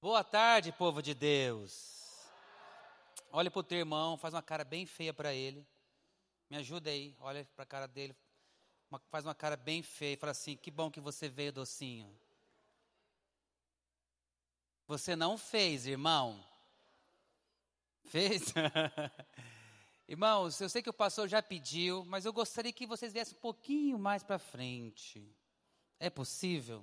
Boa tarde, povo de Deus. Olha para o teu irmão, faz uma cara bem feia para ele. Me ajuda aí, olha para a cara dele. Uma, faz uma cara bem feia e fala assim: Que bom que você veio, docinho. Você não fez, irmão. Fez? Irmãos, eu sei que o pastor já pediu, mas eu gostaria que vocês viessem um pouquinho mais para frente. É possível?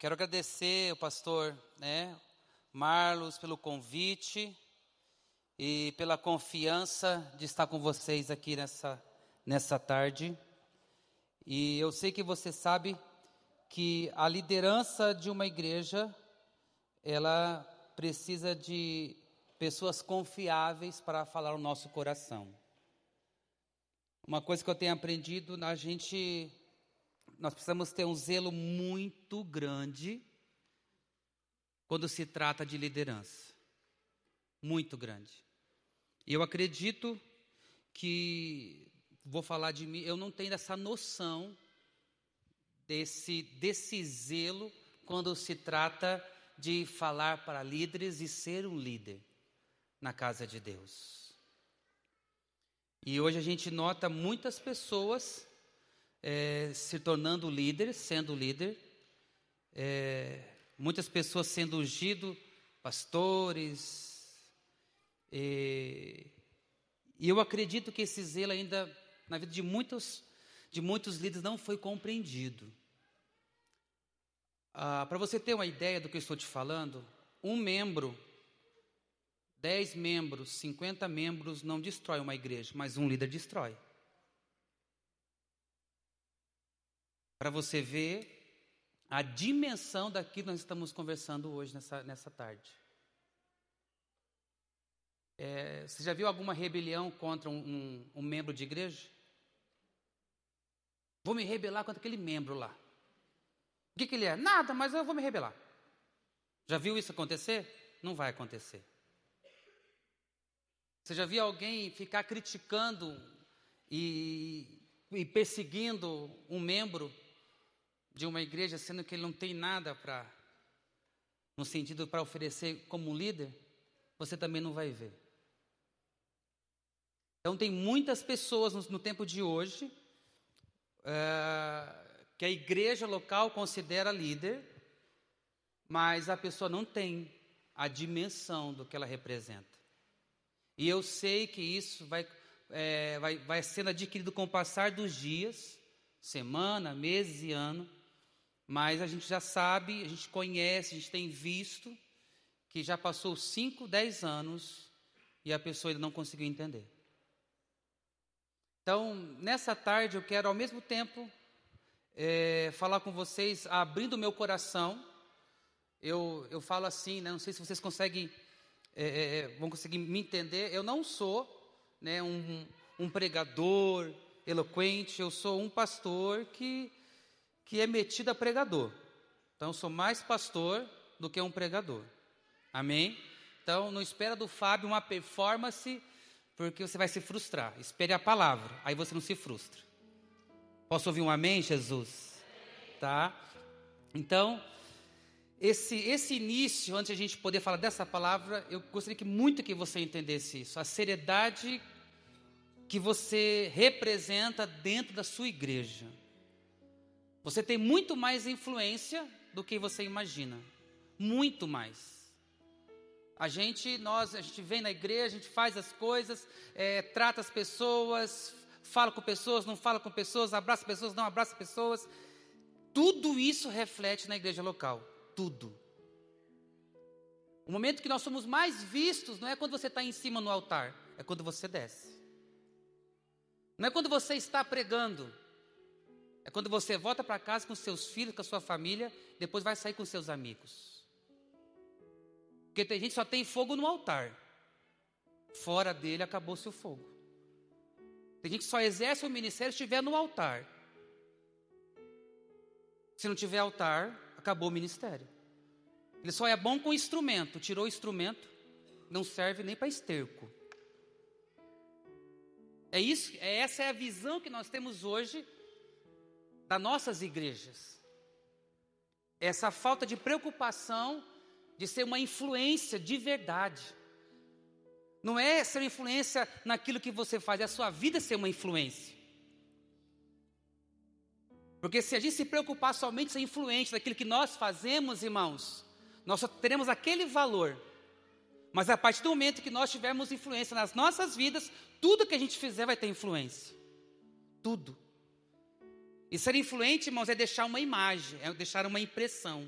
Quero agradecer o pastor, né, Marlos, pelo convite e pela confiança de estar com vocês aqui nessa, nessa tarde. E eu sei que você sabe que a liderança de uma igreja, ela precisa de pessoas confiáveis para falar o nosso coração. Uma coisa que eu tenho aprendido, a gente, nós precisamos ter um zelo muito grande quando se trata de liderança. Muito grande. Eu acredito que, vou falar de mim, eu não tenho essa noção desse, desse zelo quando se trata de falar para líderes e ser um líder na casa de Deus. E hoje a gente nota muitas pessoas é, se tornando líderes, sendo líder, é, muitas pessoas sendo ungido, pastores. E, e eu acredito que esse zelo ainda na vida de muitos, de muitos líderes não foi compreendido. Ah, Para você ter uma ideia do que eu estou te falando, um membro 10 membros, 50 membros não destrói uma igreja, mas um líder destrói. Para você ver a dimensão daquilo que nós estamos conversando hoje, nessa, nessa tarde. É, você já viu alguma rebelião contra um, um, um membro de igreja? Vou me rebelar contra aquele membro lá. O que, que ele é? Nada, mas eu vou me rebelar. Já viu isso acontecer? Não vai acontecer. Você já viu alguém ficar criticando e, e perseguindo um membro de uma igreja, sendo que ele não tem nada para, no sentido para oferecer como líder? Você também não vai ver. Então, tem muitas pessoas no, no tempo de hoje é, que a igreja local considera líder, mas a pessoa não tem a dimensão do que ela representa. E eu sei que isso vai, é, vai, vai sendo adquirido com o passar dos dias, semana, meses e ano, mas a gente já sabe, a gente conhece, a gente tem visto que já passou 5, 10 anos e a pessoa ainda não conseguiu entender. Então, nessa tarde, eu quero ao mesmo tempo é, falar com vocês, abrindo o meu coração. Eu, eu falo assim, né, não sei se vocês conseguem é, é, é, vão conseguir me entender, eu não sou né, um, um pregador eloquente, eu sou um pastor que, que é metido a pregador. Então, eu sou mais pastor do que um pregador. Amém? Então, não espera do Fábio uma performance, porque você vai se frustrar. Espere a palavra, aí você não se frustra. Posso ouvir um amém, Jesus? Tá? Então, esse, esse início, antes de a gente poder falar dessa palavra, eu gostaria que muito que você entendesse isso, a seriedade que você representa dentro da sua igreja. Você tem muito mais influência do que você imagina, muito mais. A gente, nós, a gente vem na igreja, a gente faz as coisas, é, trata as pessoas, fala com pessoas, não fala com pessoas, abraça pessoas, não abraça pessoas. Tudo isso reflete na igreja local tudo. O momento que nós somos mais vistos não é quando você está em cima no altar, é quando você desce. Não é quando você está pregando, é quando você volta para casa com seus filhos, com a sua família, depois vai sair com seus amigos. Porque tem gente que só tem fogo no altar. Fora dele acabou-se o fogo. Tem gente que só exerce o ministério se estiver no altar. Se não tiver altar, acabou o ministério. Ele só é bom com instrumento. Tirou o instrumento, não serve nem para esterco. É isso, é essa é a visão que nós temos hoje das nossas igrejas. Essa falta de preocupação de ser uma influência de verdade. Não é ser influência naquilo que você faz, é a sua vida ser uma influência. Porque se a gente se preocupar somente em ser influente daquilo que nós fazemos, irmãos, nós só teremos aquele valor. Mas a partir do momento que nós tivermos influência nas nossas vidas, tudo que a gente fizer vai ter influência. Tudo. E ser influente, irmãos, é deixar uma imagem, é deixar uma impressão.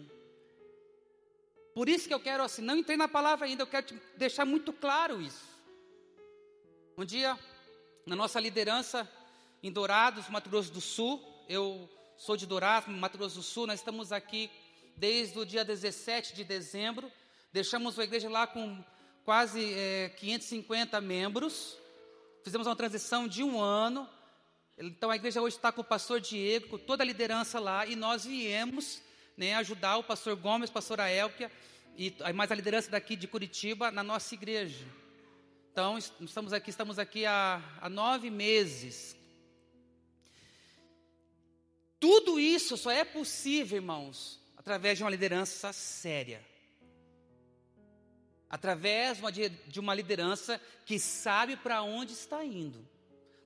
Por isso que eu quero, assim, não entrei na palavra ainda, eu quero te deixar muito claro isso. Um dia, na nossa liderança em Dourados, Mato Grosso do Sul, eu sou de Dourados, Mato Grosso do Sul, nós estamos aqui desde o dia 17 de dezembro, deixamos a igreja lá com quase é, 550 membros, fizemos uma transição de um ano, então a igreja hoje está com o pastor Diego, com toda a liderança lá, e nós viemos né, ajudar o pastor Gomes, pastor Aelquia, e mais a liderança daqui de Curitiba na nossa igreja. Então, estamos aqui, estamos aqui há, há nove meses. Tudo isso só é possível, irmãos, através de uma liderança séria. Através de uma liderança que sabe para onde está indo.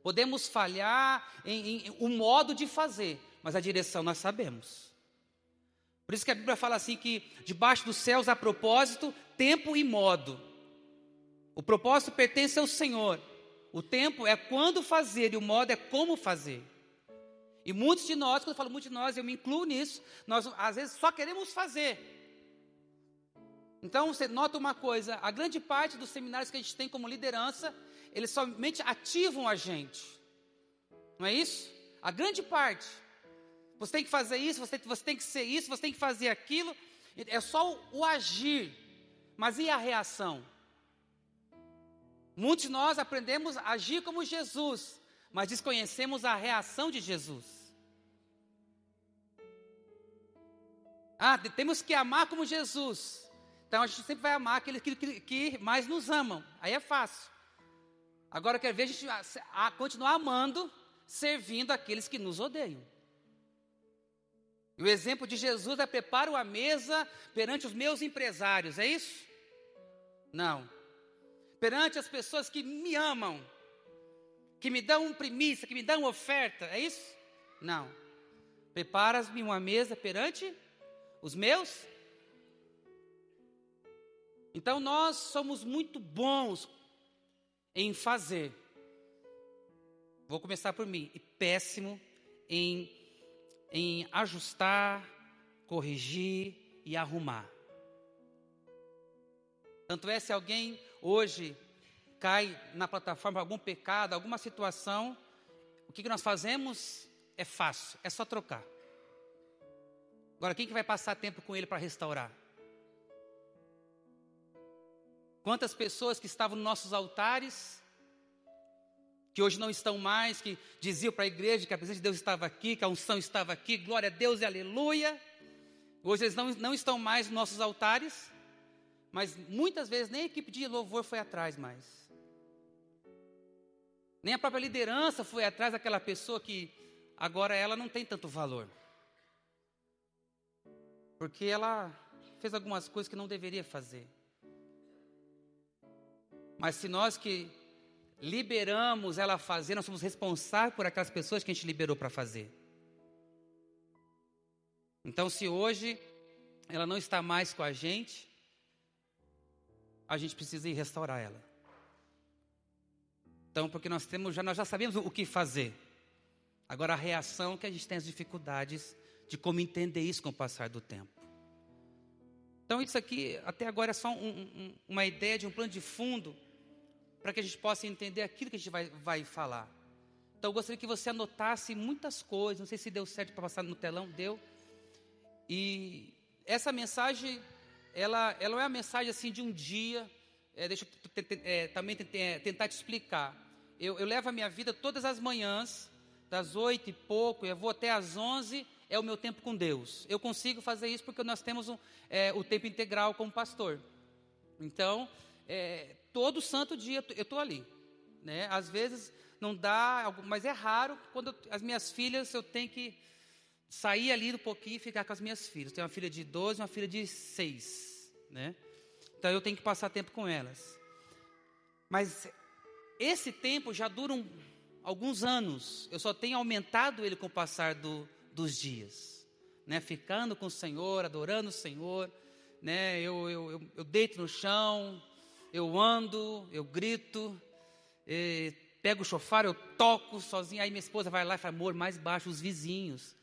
Podemos falhar em, em o modo de fazer, mas a direção nós sabemos. Por isso que a Bíblia fala assim que debaixo dos céus há propósito, tempo e modo. O propósito pertence ao Senhor. O tempo é quando fazer e o modo é como fazer. E muitos de nós, quando eu falo muitos de nós, eu me incluo nisso, nós às vezes só queremos fazer. Então você nota uma coisa: a grande parte dos seminários que a gente tem como liderança, eles somente ativam a gente. Não é isso? A grande parte. Você tem que fazer isso, você, você tem que ser isso, você tem que fazer aquilo. É só o, o agir. Mas e a reação? Muitos de nós aprendemos a agir como Jesus, mas desconhecemos a reação de Jesus. Ah, temos que amar como Jesus. Então a gente sempre vai amar aqueles que, que, que mais nos amam. Aí é fácil. Agora eu quero ver a gente a, a continuar amando, servindo aqueles que nos odeiam. E o exemplo de Jesus é preparo a mesa perante os meus empresários, é isso? Não perante as pessoas que me amam, que me dão primícia, que me dão oferta, é isso? Não. Preparas-me uma mesa perante os meus. Então nós somos muito bons em fazer. Vou começar por mim. E péssimo em, em ajustar, corrigir e arrumar. Tanto é se alguém hoje cai na plataforma algum pecado, alguma situação, o que, que nós fazemos é fácil, é só trocar. Agora, quem que vai passar tempo com ele para restaurar? Quantas pessoas que estavam nos nossos altares, que hoje não estão mais, que diziam para a igreja que a presença de Deus estava aqui, que a unção estava aqui, glória a Deus e aleluia. Hoje eles não, não estão mais nos nossos altares, mas muitas vezes nem a equipe de louvor foi atrás mais. Nem a própria liderança foi atrás daquela pessoa que agora ela não tem tanto valor. Porque ela fez algumas coisas que não deveria fazer. Mas se nós que liberamos ela a fazer, nós somos responsáveis por aquelas pessoas que a gente liberou para fazer. Então, se hoje ela não está mais com a gente, a gente precisa ir restaurar ela. Então, porque nós temos já nós já sabemos o que fazer. Agora a reação que a gente tem as dificuldades de como entender isso com o passar do tempo. Então isso aqui até agora é só um, um, uma ideia de um plano de fundo para que a gente possa entender aquilo que a gente vai, vai falar. Então eu gostaria que você anotasse muitas coisas. Não sei se deu certo para passar no telão, deu. E essa mensagem ela, ela não é a mensagem assim de um dia. É, deixa eu é, também é, tentar te explicar. Eu, eu, levo a minha vida todas as manhãs, das oito e pouco, eu vou até às onze, é o meu tempo com Deus. Eu consigo fazer isso porque nós temos um, é, o tempo integral como pastor. Então, é, todo santo dia eu estou ali. Né? Às vezes não dá, mas é raro quando eu, as minhas filhas eu tenho que sair ali um pouquinho e ficar com as minhas filhas. Tenho uma filha de 12 e uma filha de 6. Né? Então eu tenho que passar tempo com elas. Mas esse tempo já dura um, alguns anos. Eu só tenho aumentado ele com o passar do, dos dias. Né? Ficando com o Senhor, adorando o Senhor. Né? Eu, eu, eu, eu deito no chão, eu ando, eu grito, pego o chofar, eu toco sozinho. Aí minha esposa vai lá e fala, amor, mais baixo os vizinhos.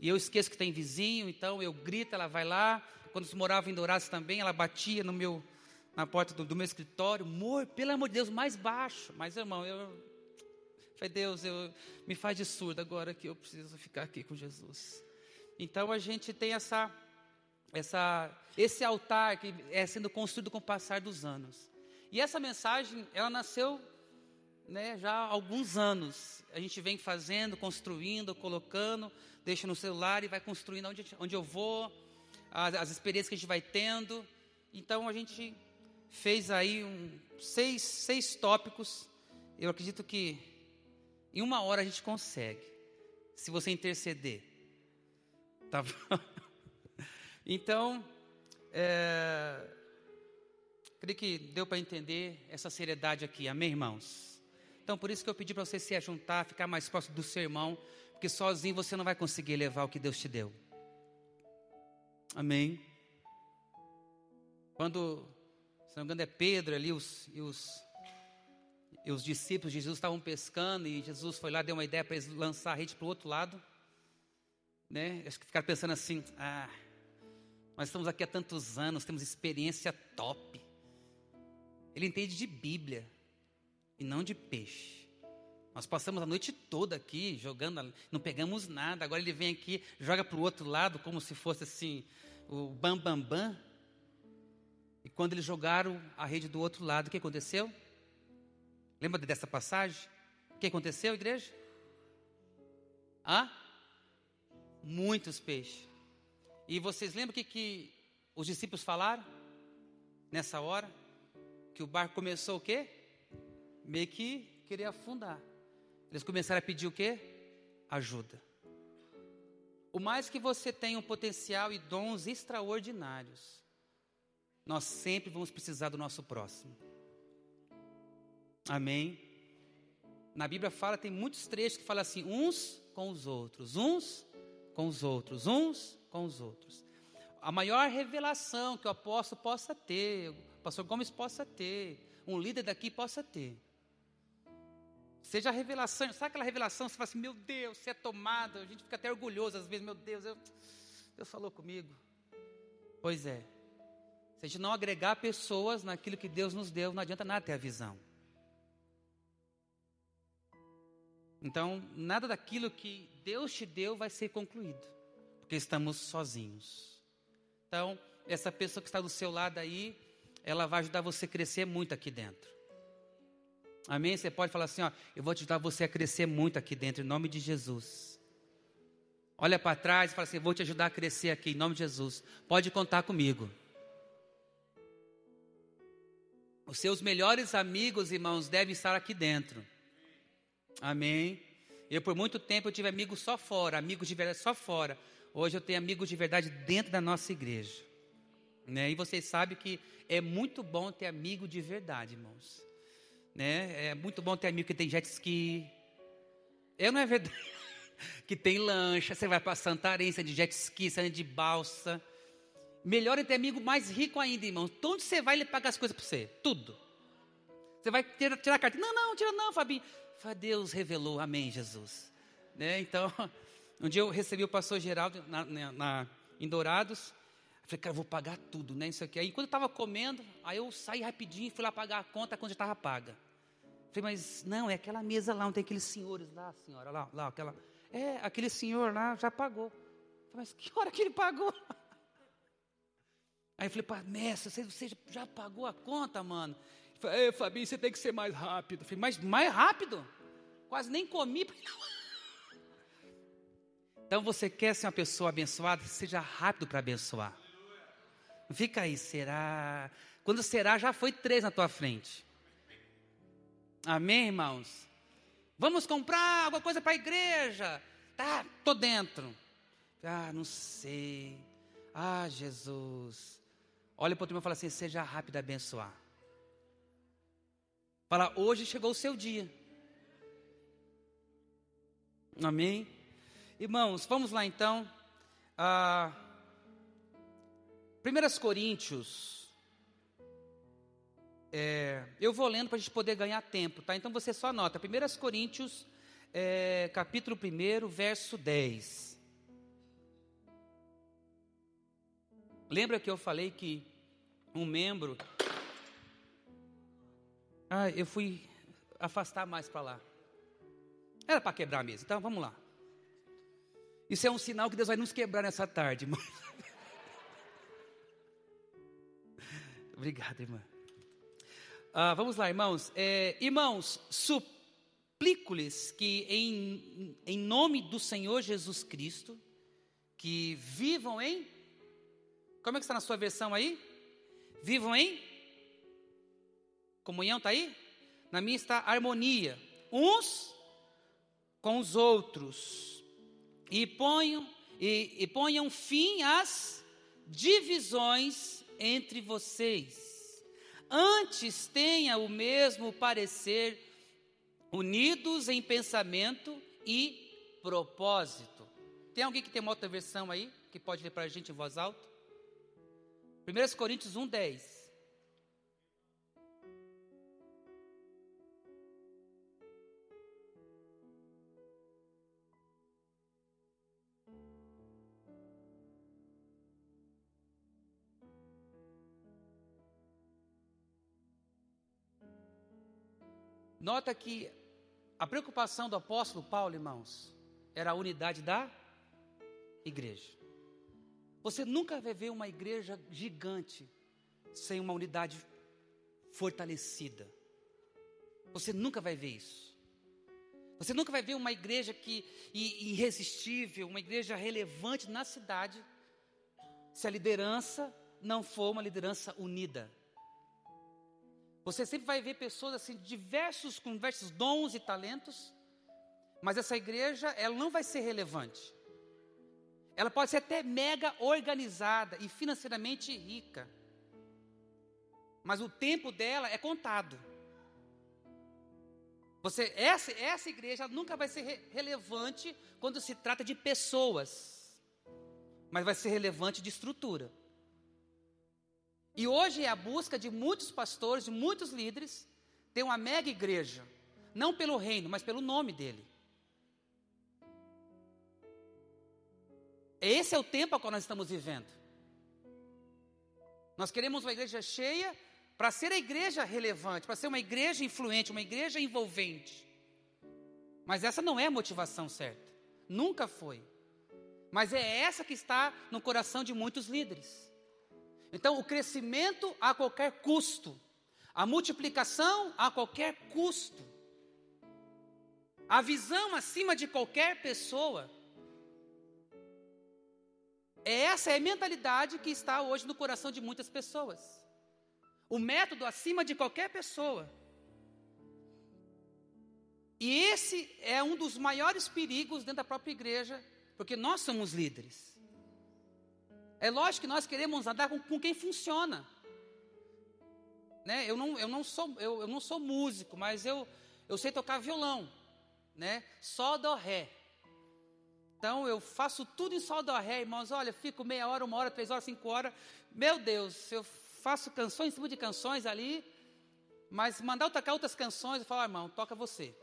E eu esqueço que tem vizinho, então eu grito, ela vai lá. Quando morava em Dourados também, ela batia no meu, na porta do, do meu escritório. Amor, pelo amor de Deus, mais baixo. Mas, irmão, eu falei, Deus, eu, me faz de surdo agora que eu preciso ficar aqui com Jesus. Então a gente tem essa, essa, esse altar que é sendo construído com o passar dos anos. E essa mensagem, ela nasceu né, já há alguns anos. A gente vem fazendo, construindo, colocando, deixa no celular e vai construindo onde, onde eu vou, as, as experiências que a gente vai tendo. Então a gente fez aí um, seis, seis tópicos. Eu acredito que em uma hora a gente consegue, se você interceder. Tá bom? Então, é, creio que deu para entender essa seriedade aqui, amém, irmãos? Então, por isso que eu pedi para você se ajuntar, ficar mais próximo do seu irmão, porque sozinho você não vai conseguir levar o que Deus te deu. Amém? Quando, se não me engano, é Pedro ali, os, e os, e os discípulos de Jesus estavam pescando e Jesus foi lá, deu uma ideia para eles lançar a rede para o outro lado. Né? Que ficaram pensando assim: ah, nós estamos aqui há tantos anos, temos experiência top. Ele entende de Bíblia e não de peixe. Nós passamos a noite toda aqui jogando, não pegamos nada. Agora ele vem aqui, joga para o outro lado, como se fosse assim, o bam bam bam. E quando eles jogaram a rede do outro lado, o que aconteceu? Lembra dessa passagem? O que aconteceu, igreja? Hã? Muitos peixes. E vocês lembram o que, que os discípulos falaram nessa hora? Que o barco começou o quê? Meio que querer afundar. Eles começaram a pedir o quê? Ajuda. O mais que você tem um potencial e dons extraordinários, nós sempre vamos precisar do nosso próximo. Amém? Na Bíblia fala, tem muitos trechos que falam assim: uns com os outros, uns com os outros, uns com os outros. A maior revelação que o apóstolo possa ter, o pastor Gomes possa ter, um líder daqui possa ter, Seja a revelação, sabe aquela revelação? Você fala assim, meu Deus, você é tomado. A gente fica até orgulhoso às vezes, meu Deus, eu, Deus falou comigo. Pois é. Se a gente não agregar pessoas naquilo que Deus nos deu, não adianta nada ter a visão. Então, nada daquilo que Deus te deu vai ser concluído, porque estamos sozinhos. Então, essa pessoa que está do seu lado aí, ela vai ajudar você a crescer muito aqui dentro. Amém? Você pode falar assim: ó, eu vou ajudar você a crescer muito aqui dentro, em nome de Jesus. Olha para trás e fala assim: vou te ajudar a crescer aqui, em nome de Jesus. Pode contar comigo. Os seus melhores amigos, irmãos, devem estar aqui dentro. Amém? Eu, por muito tempo, eu tive amigos só fora, amigos de verdade só fora. Hoje eu tenho amigos de verdade dentro da nossa igreja. Né? E vocês sabem que é muito bom ter amigo de verdade, irmãos né? É muito bom ter amigo que tem jet ski. Eu não é verdade. que tem lancha, você vai para Santarém, você é de jet ski, você é de balsa. Melhor é ter amigo mais rico ainda, irmão. Onde você vai, ele paga as coisas para você. Tudo. Você vai tirar, tirar a carta. Não, não, tira não, Fabinho. Deus revelou. Amém, Jesus. Né? Então, um dia eu recebi o pastor Geraldo na, na, na, em Dourados. Falei, cara, vou pagar tudo, né? Isso aqui. Aí quando eu estava comendo, aí eu saí rapidinho, fui lá pagar a conta quando já estava paga. Falei, mas não, é aquela mesa lá, não tem aqueles senhores lá, senhora, lá, lá, aquela. É, aquele senhor lá já pagou. Falei, mas que hora que ele pagou? Aí eu falei, mestre, você, já pagou a conta, mano? Ele falou, é, Fabinho, você tem que ser mais rápido. Falei, mas mais rápido? Quase nem comi. Então você quer ser uma pessoa abençoada, seja rápido para abençoar. Não fica aí, será? Quando será, já foi três na tua frente. Amém, irmãos? Vamos comprar alguma coisa para a igreja. Tá, tô dentro. Ah, não sei. Ah, Jesus. Olha para o irmão e fala assim: seja rápido a abençoar. Fala, hoje chegou o seu dia. Amém? Irmãos, vamos lá então. Ah, 1 Coríntios. É, eu vou lendo para a gente poder ganhar tempo, tá? Então você só anota. 1 Coríntios, é, capítulo 1, verso 10. Lembra que eu falei que um membro. Ah, eu fui afastar mais para lá. Era para quebrar a mesa, então vamos lá. Isso é um sinal que Deus vai nos quebrar nessa tarde, irmão. Obrigado, irmã. Ah, vamos lá, irmãos. É, irmãos, suplico-lhes que, em, em nome do Senhor Jesus Cristo, que vivam em como é que está na sua versão aí? Vivam em comunhão, está aí? Na minha está harmonia. Uns com os outros. E ponham, e, e ponham fim às divisões entre vocês. Antes tenha o mesmo parecer, unidos em pensamento e propósito. Tem alguém que tem uma outra versão aí, que pode ler para a gente em voz alta? 1 Coríntios 1, 10. Nota que a preocupação do apóstolo Paulo, irmãos, era a unidade da igreja. Você nunca vai ver uma igreja gigante sem uma unidade fortalecida. Você nunca vai ver isso. Você nunca vai ver uma igreja que irresistível, uma igreja relevante na cidade, se a liderança não for uma liderança unida. Você sempre vai ver pessoas assim diversos com diversos dons e talentos, mas essa igreja ela não vai ser relevante ela pode ser até mega organizada e financeiramente rica. Mas o tempo dela é contado. Você, essa, essa igreja nunca vai ser re relevante quando se trata de pessoas, mas vai ser relevante de estrutura. E hoje é a busca de muitos pastores, de muitos líderes, ter uma mega igreja, não pelo reino, mas pelo nome dele. Esse é o tempo a qual nós estamos vivendo. Nós queremos uma igreja cheia para ser a igreja relevante, para ser uma igreja influente, uma igreja envolvente. Mas essa não é a motivação certa. Nunca foi. Mas é essa que está no coração de muitos líderes. Então, o crescimento a qualquer custo, a multiplicação a qualquer custo, a visão acima de qualquer pessoa, essa é a mentalidade que está hoje no coração de muitas pessoas. O método acima de qualquer pessoa. E esse é um dos maiores perigos dentro da própria igreja, porque nós somos líderes. É lógico que nós queremos andar com, com quem funciona. Né? Eu, não, eu, não sou, eu, eu não sou músico, mas eu, eu sei tocar violão. Né? Só, dó, ré. Então eu faço tudo em sol do ré, irmãos. Olha, fico meia hora, uma hora, três horas, cinco horas. Meu Deus, eu faço canções em cima de canções ali. Mas mandar eu tocar outras canções, eu falo, ah, irmão, toca você.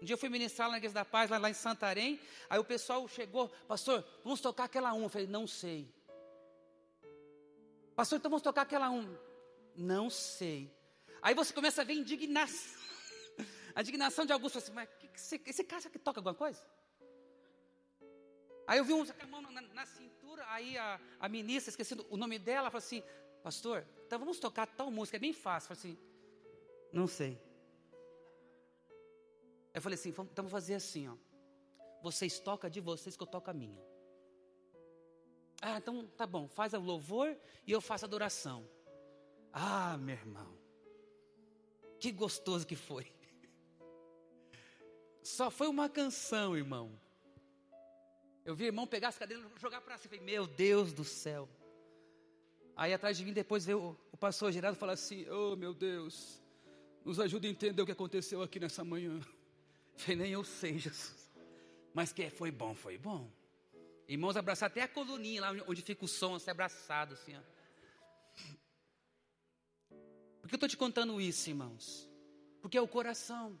Um dia eu fui ministrar lá na Igreja da Paz, lá, lá em Santarém. Aí o pessoal chegou, pastor, vamos tocar aquela um. Eu falei, não sei. Pastor, então vamos tocar aquela um. Não sei. Aí você começa a ver indignação. A indignação de alguns. Assim, mas que, que esse, esse cara que toca alguma coisa? Aí eu vi um com a mão na, na, cintura, aí a, a ministra, esquecendo o nome dela, falou assim, pastor, então vamos tocar tal música, é bem fácil. Eu falei assim, não sei. Eu falei assim, então vamos fazer assim, ó. vocês tocam de vocês que eu toco a minha. Ah, então tá bom, faz o louvor e eu faço a adoração. Ah, meu irmão, que gostoso que foi. Só foi uma canção, irmão. Eu vi o irmão pegar as cadeiras e jogar para cima. Meu Deus do céu. Aí atrás de mim depois veio o pastor Gerardo falar assim: Oh meu Deus, nos ajude a entender o que aconteceu aqui nessa manhã. Falei, nem eu sei, Jesus. Mas que foi bom, foi bom. Irmãos, abraçar até a coluninha lá onde fica o som, assim, abraçado, assim, ó. Por que eu estou te contando isso, irmãos? Porque é o coração.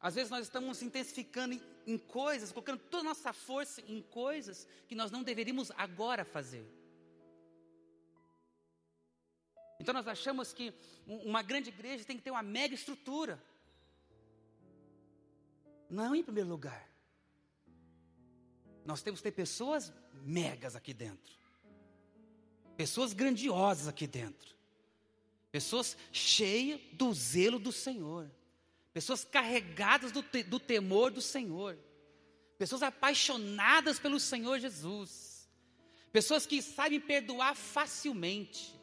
Às vezes nós estamos intensificando em, em coisas, colocando toda a nossa força em coisas que nós não deveríamos agora fazer. Então nós achamos que uma grande igreja tem que ter uma mega estrutura. Não em primeiro lugar. Nós temos que ter pessoas megas aqui dentro. Pessoas grandiosas aqui dentro. Pessoas cheias do zelo do Senhor. Pessoas carregadas do, te, do temor do Senhor. Pessoas apaixonadas pelo Senhor Jesus. Pessoas que sabem perdoar facilmente.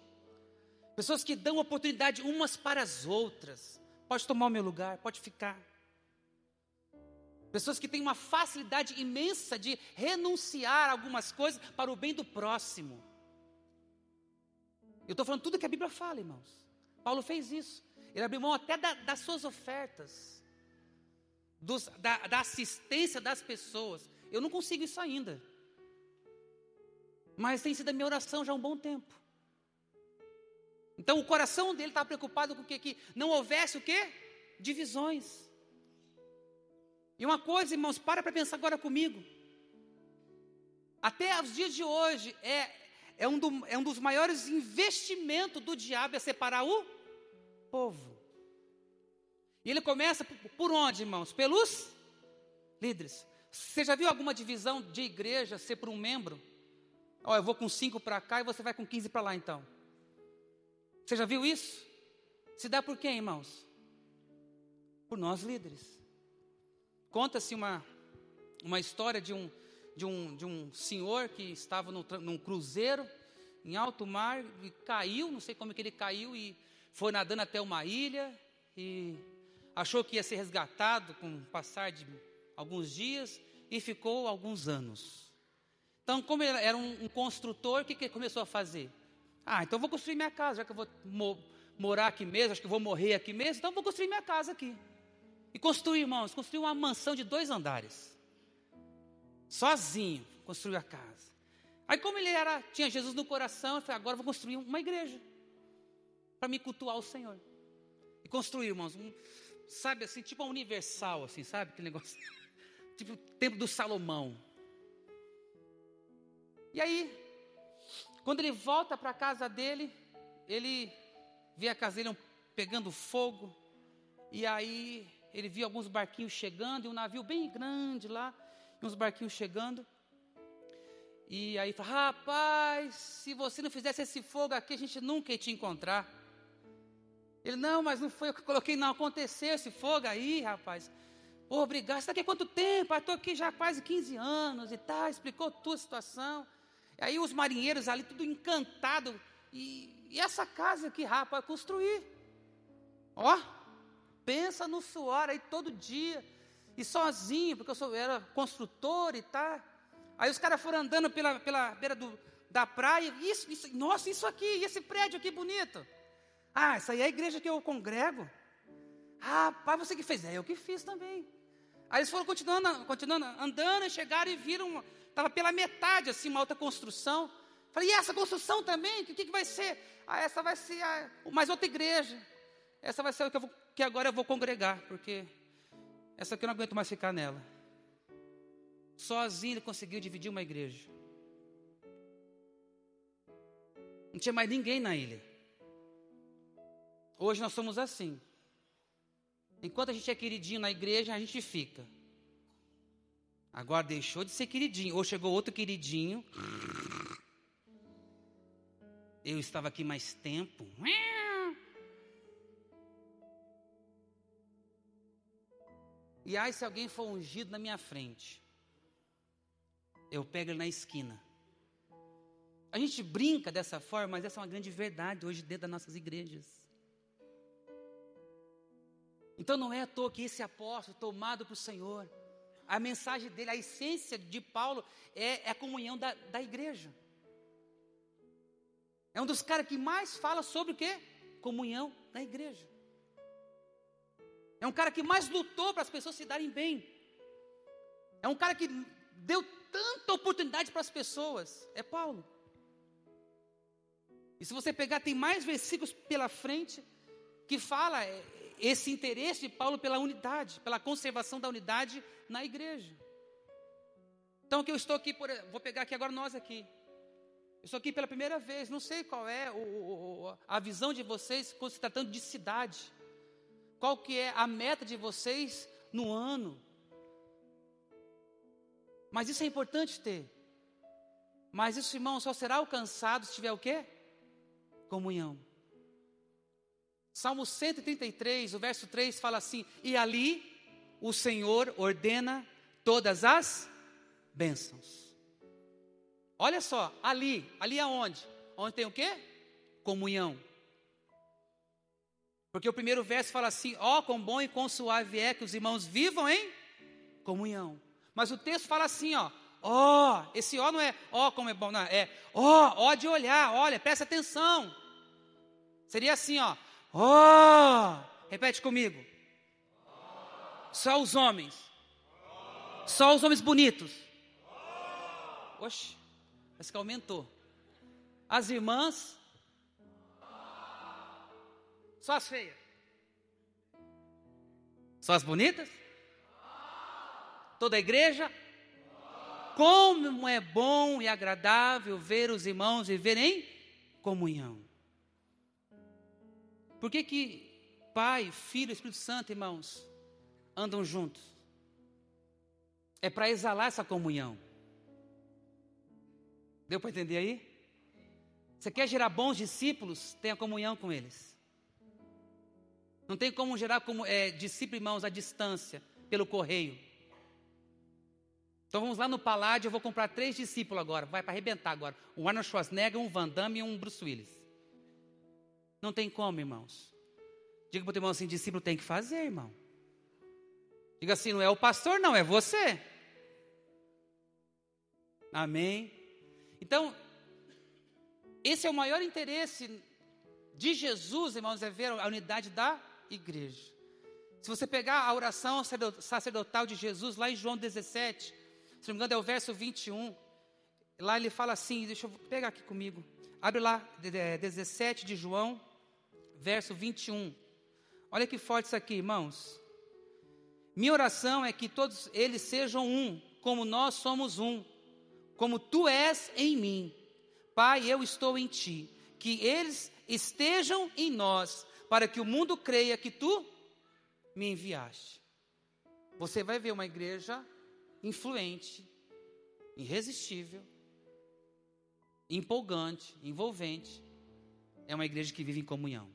Pessoas que dão oportunidade umas para as outras. Pode tomar o meu lugar, pode ficar. Pessoas que têm uma facilidade imensa de renunciar a algumas coisas para o bem do próximo. Eu estou falando tudo que a Bíblia fala, irmãos. Paulo fez isso. Ele abriu mão até da, das suas ofertas, dos, da, da assistência das pessoas. Eu não consigo isso ainda. Mas tem sido a minha oração já há um bom tempo. Então o coração dele estava preocupado com o que? Que não houvesse o quê? Divisões. E uma coisa, irmãos, para para pensar agora comigo. Até os dias de hoje, é, é, um, do, é um dos maiores investimentos do diabo é separar o povo. E ele começa por, onde, irmãos? Pelos líderes. Você já viu alguma divisão de igreja ser por um membro? Ó, oh, eu vou com cinco para cá e você vai com 15 para lá então. Você já viu isso? Se dá por quem, irmãos? Por nós líderes. Conta-se uma, uma história de um, de, um, de um senhor que estava no, num cruzeiro em alto mar e caiu, não sei como que ele caiu e foi nadando até uma ilha e achou que ia ser resgatado com o passar de alguns dias e ficou alguns anos. Então, como ele era um, um construtor, o que, que ele começou a fazer? Ah, então vou construir minha casa, já que eu vou mo morar aqui mesmo, acho que vou morrer aqui mesmo, então vou construir minha casa aqui. E construiu, irmãos, construiu uma mansão de dois andares. Sozinho, construiu a casa. Aí como ele era, tinha Jesus no coração, ele falou, agora vou construir uma igreja. Para me cultuar o Senhor. E construiu, irmãos, um, sabe assim, tipo a universal, assim, sabe? Aquele negócio. tipo o tempo do Salomão. E aí, quando ele volta para a casa dele, ele vê a casa dele pegando fogo. E aí ele viu alguns barquinhos chegando, e um navio bem grande lá, e uns barquinhos chegando. E aí fala, rapaz, se você não fizesse esse fogo aqui, a gente nunca ia te encontrar. Ele, não, mas não foi eu que coloquei, não aconteceu esse fogo aí, rapaz. Pô, obrigado, você está aqui há quanto tempo? Estou aqui já há quase 15 anos e tal, explicou tua situação. Aí os marinheiros ali, tudo encantado. E, e essa casa aqui, rapaz, construir. Ó, pensa no suor aí todo dia. E sozinho, porque eu sou, era construtor e tal. Aí os caras foram andando pela, pela beira do, da praia. Isso, isso, nossa, isso aqui, esse prédio aqui bonito. Ah, essa aí é a igreja que eu congrego. Rapaz, você que fez? É, eu que fiz também. Aí eles foram continuando, continuando andando chegaram e viram estava pela metade, assim, uma outra construção. Falei, e essa construção também? O que, que vai ser? Ah, essa vai ser a, mais outra igreja. Essa vai ser o que, eu vou, que agora eu vou congregar, porque essa aqui eu não aguento mais ficar nela. Sozinho ele conseguiu dividir uma igreja. Não tinha mais ninguém na ilha. Hoje nós somos assim. Enquanto a gente é queridinho na igreja, a gente fica. Agora deixou de ser queridinho. Ou chegou outro queridinho. Eu estava aqui mais tempo. E aí, se alguém for ungido na minha frente, eu pego ele na esquina. A gente brinca dessa forma, mas essa é uma grande verdade hoje dentro das nossas igrejas. Então não é à toa que esse apóstolo, tomado para o Senhor, a mensagem dele, a essência de Paulo é, é a comunhão da, da igreja. É um dos caras que mais fala sobre o quê? Comunhão da igreja. É um cara que mais lutou para as pessoas se darem bem. É um cara que deu tanta oportunidade para as pessoas. É Paulo. E se você pegar, tem mais versículos pela frente que fala é, esse interesse de Paulo pela unidade, pela conservação da unidade na igreja. Então, que eu estou aqui, por, vou pegar aqui agora nós aqui. Eu estou aqui pela primeira vez, não sei qual é o, a visão de vocês quando se tratando de cidade. Qual que é a meta de vocês no ano? Mas isso é importante ter. Mas isso, irmão, só será alcançado se tiver o quê? Comunhão. Salmo 133, o verso 3 fala assim: E ali o Senhor ordena todas as bênçãos. Olha só, ali, ali aonde? Onde tem o quê? Comunhão. Porque o primeiro verso fala assim: ó, oh, quão bom e quão suave é que os irmãos vivam em comunhão. Mas o texto fala assim, ó, ó, oh, esse ó não é ó como é bom, não, é ó, ó de olhar, olha, presta atenção. Seria assim, ó, ó, repete comigo. Só os homens. Só os homens bonitos. Oxe, parece que aumentou. As irmãs. Só as feias. Só as bonitas? Toda a igreja? Como é bom e agradável ver os irmãos viverem em comunhão. Por que que Pai, Filho e Espírito Santo, irmãos, andam juntos? É para exalar essa comunhão. Deu para entender aí? Você quer gerar bons discípulos? Tenha comunhão com eles. Não tem como gerar como, é, discípulos, irmãos, à distância, pelo correio. Então vamos lá no Paládio, eu vou comprar três discípulos agora, vai para arrebentar agora. Um Arnold Schwarzenegger, um Van Damme e um Bruce Willis. Não tem como, irmãos. Diga para o teu irmão assim, discípulo tem que fazer, irmão. Diga assim, não é o pastor não, é você. Amém. Então, esse é o maior interesse de Jesus, irmãos, é ver a unidade da igreja. Se você pegar a oração sacerdotal de Jesus, lá em João 17, se não me engano é o verso 21. Lá ele fala assim, deixa eu pegar aqui comigo. Abre lá, 17 de João, verso 21. Olha que forte isso aqui, irmãos. Minha oração é que todos eles sejam um, como nós somos um, como tu és em mim. Pai, eu estou em ti. Que eles estejam em nós, para que o mundo creia que tu me enviaste. Você vai ver uma igreja influente, irresistível, empolgante, envolvente. É uma igreja que vive em comunhão.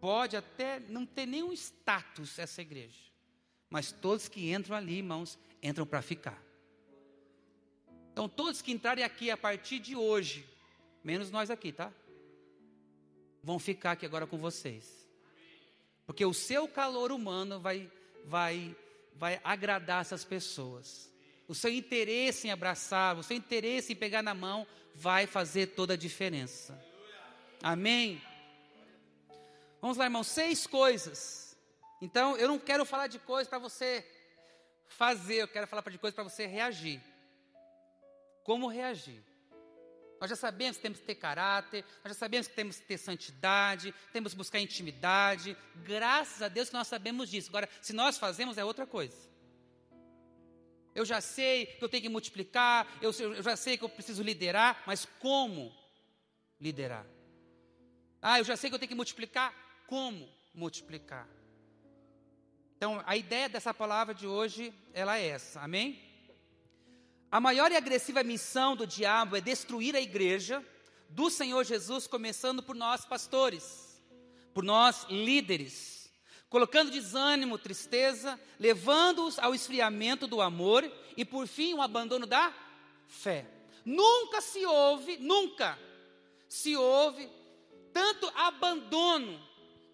Pode até não ter nenhum status essa igreja, mas todos que entram ali, irmãos, entram para ficar. Então, todos que entrarem aqui a partir de hoje, menos nós aqui, tá? Vão ficar aqui agora com vocês. Porque o seu calor humano vai, vai vai agradar essas pessoas. O seu interesse em abraçar, o seu interesse em pegar na mão vai fazer toda a diferença. Amém? Vamos lá, irmão, seis coisas. Então, eu não quero falar de coisas para você fazer, eu quero falar de coisas para você reagir. Como reagir? Nós já sabemos que temos que ter caráter, nós já sabemos que temos que ter santidade, temos que buscar intimidade. Graças a Deus que nós sabemos disso. Agora, se nós fazemos, é outra coisa. Eu já sei que eu tenho que multiplicar, eu, eu já sei que eu preciso liderar, mas como liderar? Ah, eu já sei que eu tenho que multiplicar, como multiplicar? Então, a ideia dessa palavra de hoje, ela é essa, amém? A maior e agressiva missão do diabo é destruir a igreja do Senhor Jesus, começando por nós pastores, por nós líderes. colocando desânimo, tristeza, levando-os ao esfriamento do amor e, por fim, o abandono da fé. Nunca se ouve, nunca se ouve tanto abandono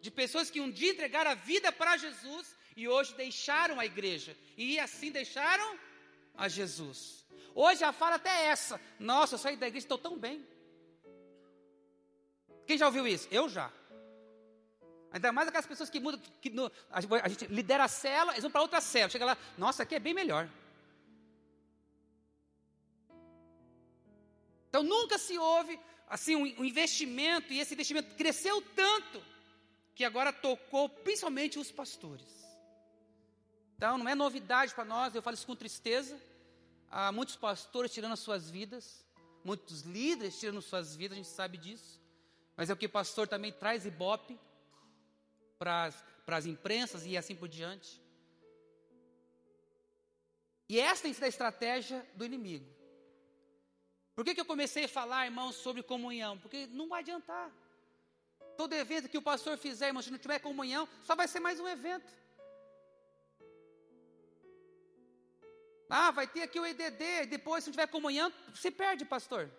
de pessoas que um dia entregaram a vida para Jesus e hoje deixaram a igreja e assim deixaram a Jesus. Hoje a fala até é essa: Nossa, eu saí da igreja, estou tão bem. Quem já ouviu isso? Eu já. Ainda mais aquelas pessoas que mudam, que no, a, gente lidera a cela, eles vão para outra cela. Chega lá, nossa, aqui é bem melhor. Então nunca se houve assim um, um investimento, e esse investimento cresceu tanto que agora tocou principalmente os pastores. Então não é novidade para nós, eu falo isso com tristeza. Há muitos pastores tirando as suas vidas, muitos líderes tirando suas vidas, a gente sabe disso. Mas é o que o pastor também traz ibope para as imprensas e assim por diante. E essa tem sido a estratégia do inimigo. Por que, que eu comecei a falar, irmãos, sobre comunhão? Porque não vai adiantar. Todo evento que o pastor fizer, irmão, se não tiver comunhão, só vai ser mais um evento. Ah, vai ter aqui o EDD, depois, se não tiver comunhão, se perde, pastor.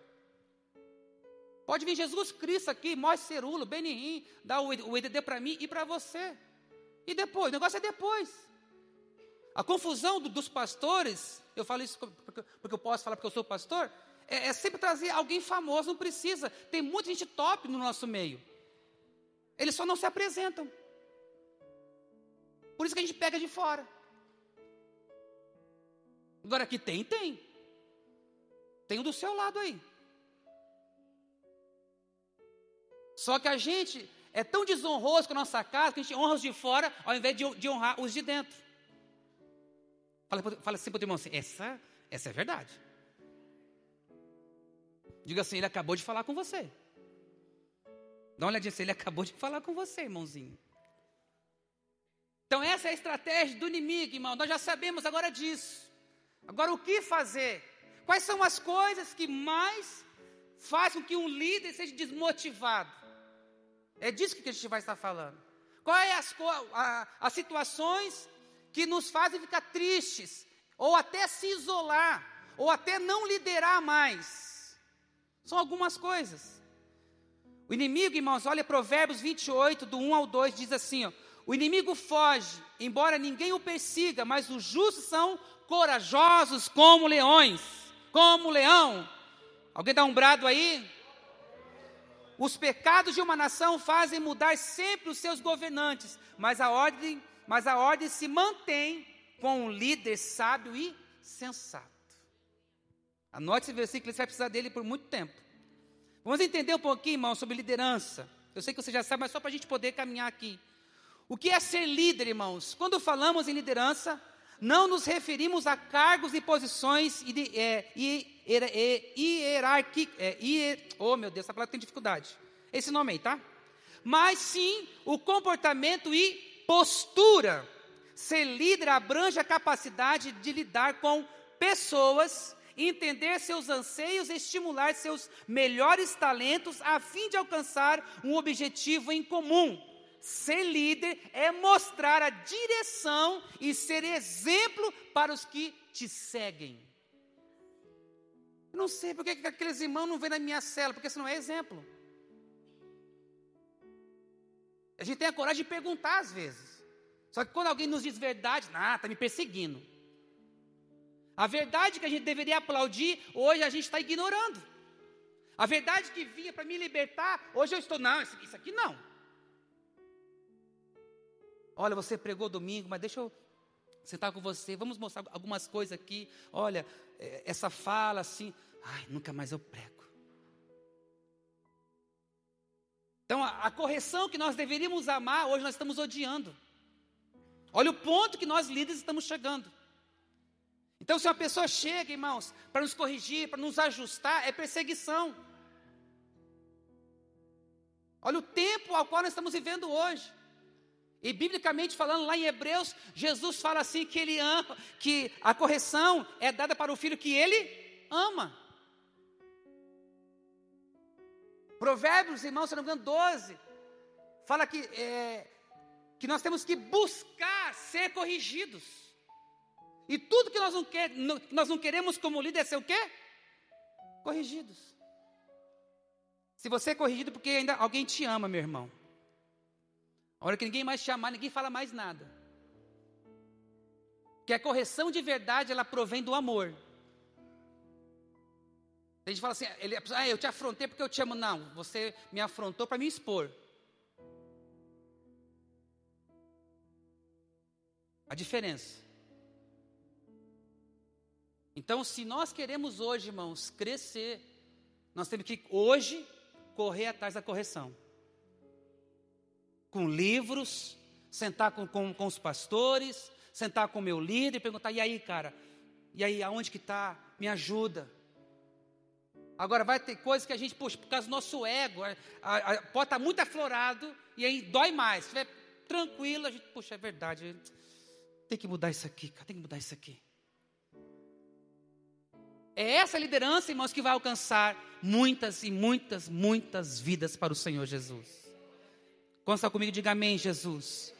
Pode vir Jesus Cristo aqui, Moisés Cerulo, Benihim, dar o EDD para mim e para você. E depois, o negócio é depois. A confusão do, dos pastores, eu falo isso porque, porque, eu posso falar porque eu sou pastor, é, é sempre trazer alguém famoso, não precisa. Tem muita gente top no nosso meio. Eles só não se apresentam. Por isso que a gente pega de fora. Agora que tem, tem. Tem um do seu lado aí. Só que a gente é tão desonroso com a nossa casa que a gente honra os de fora ao invés de, de honrar os de dentro. Fala, fala assim para o irmão assim, essa, essa é verdade. Diga assim, ele acabou de falar com você. Dá uma olhadinha assim, ele acabou de falar com você, irmãozinho. Então essa é a estratégia do inimigo, irmão. Nós já sabemos agora disso. Agora o que fazer? Quais são as coisas que mais fazem com que um líder seja desmotivado? É disso que a gente vai estar falando. Quais as, a, as situações que nos fazem ficar tristes, ou até se isolar, ou até não liderar mais? São algumas coisas. O inimigo, irmãos, olha Provérbios 28, do 1 ao 2, diz assim: ó, O inimigo foge, embora ninguém o persiga, mas os justos são corajosos como leões, como leão. Alguém dá um brado aí? Os pecados de uma nação fazem mudar sempre os seus governantes, mas a ordem, mas a ordem se mantém com um líder sábio e sensato. Anote esse versículo, você vai precisar dele por muito tempo. Vamos entender um pouquinho, irmão, sobre liderança. Eu sei que você já sabe, mas só para a gente poder caminhar aqui. O que é ser líder, irmãos? Quando falamos em liderança, não nos referimos a cargos e posições é, hierárquicas. É, oh, meu Deus, essa palavra tem dificuldade. Esse nome aí, tá? Mas sim o comportamento e postura. Ser líder abrange a capacidade de lidar com pessoas, entender seus anseios, estimular seus melhores talentos a fim de alcançar um objetivo em comum. Ser líder é mostrar a direção e ser exemplo para os que te seguem. Eu não sei porque que aqueles irmãos não vêm na minha cela, porque isso não é exemplo. A gente tem a coragem de perguntar às vezes. Só que quando alguém nos diz verdade, ah, está me perseguindo. A verdade que a gente deveria aplaudir, hoje a gente está ignorando. A verdade que vinha para me libertar, hoje eu estou, não, isso aqui não. Olha, você pregou domingo, mas deixa eu sentar com você, vamos mostrar algumas coisas aqui. Olha, é, essa fala assim, ai, nunca mais eu prego. Então, a, a correção que nós deveríamos amar, hoje nós estamos odiando. Olha o ponto que nós líderes estamos chegando. Então, se uma pessoa chega, irmãos, para nos corrigir, para nos ajustar, é perseguição. Olha o tempo ao qual nós estamos vivendo hoje. E biblicamente falando, lá em Hebreus, Jesus fala assim que ele ama, que a correção é dada para o filho que ele ama. Provérbios, irmãos, se não me engano, 12, fala que é, que nós temos que buscar ser corrigidos. E tudo que nós não, quer, nós não queremos como líder é ser o quê? Corrigidos. Se você é corrigido porque ainda alguém te ama, meu irmão. A hora que ninguém mais te amar, ninguém fala mais nada. Que a correção de verdade, ela provém do amor. A gente fala assim, ele, ah, eu te afrontei porque eu te amo. Não, você me afrontou para me expor. A diferença. Então, se nós queremos hoje, irmãos, crescer, nós temos que hoje correr atrás da correção. Com livros, sentar com, com, com os pastores, sentar com o meu líder e perguntar: e aí, cara? E aí, aonde que está? Me ajuda. Agora, vai ter coisas que a gente, puxa, por causa do nosso ego, a, a, a, pode estar muito aflorado e aí dói mais. Se estiver tranquilo, a gente, puxa, é verdade. Tem que mudar isso aqui, cara, tem que mudar isso aqui. É essa liderança, irmãos, que vai alcançar muitas e muitas, muitas vidas para o Senhor Jesus. Consta comigo, diga amém, Jesus.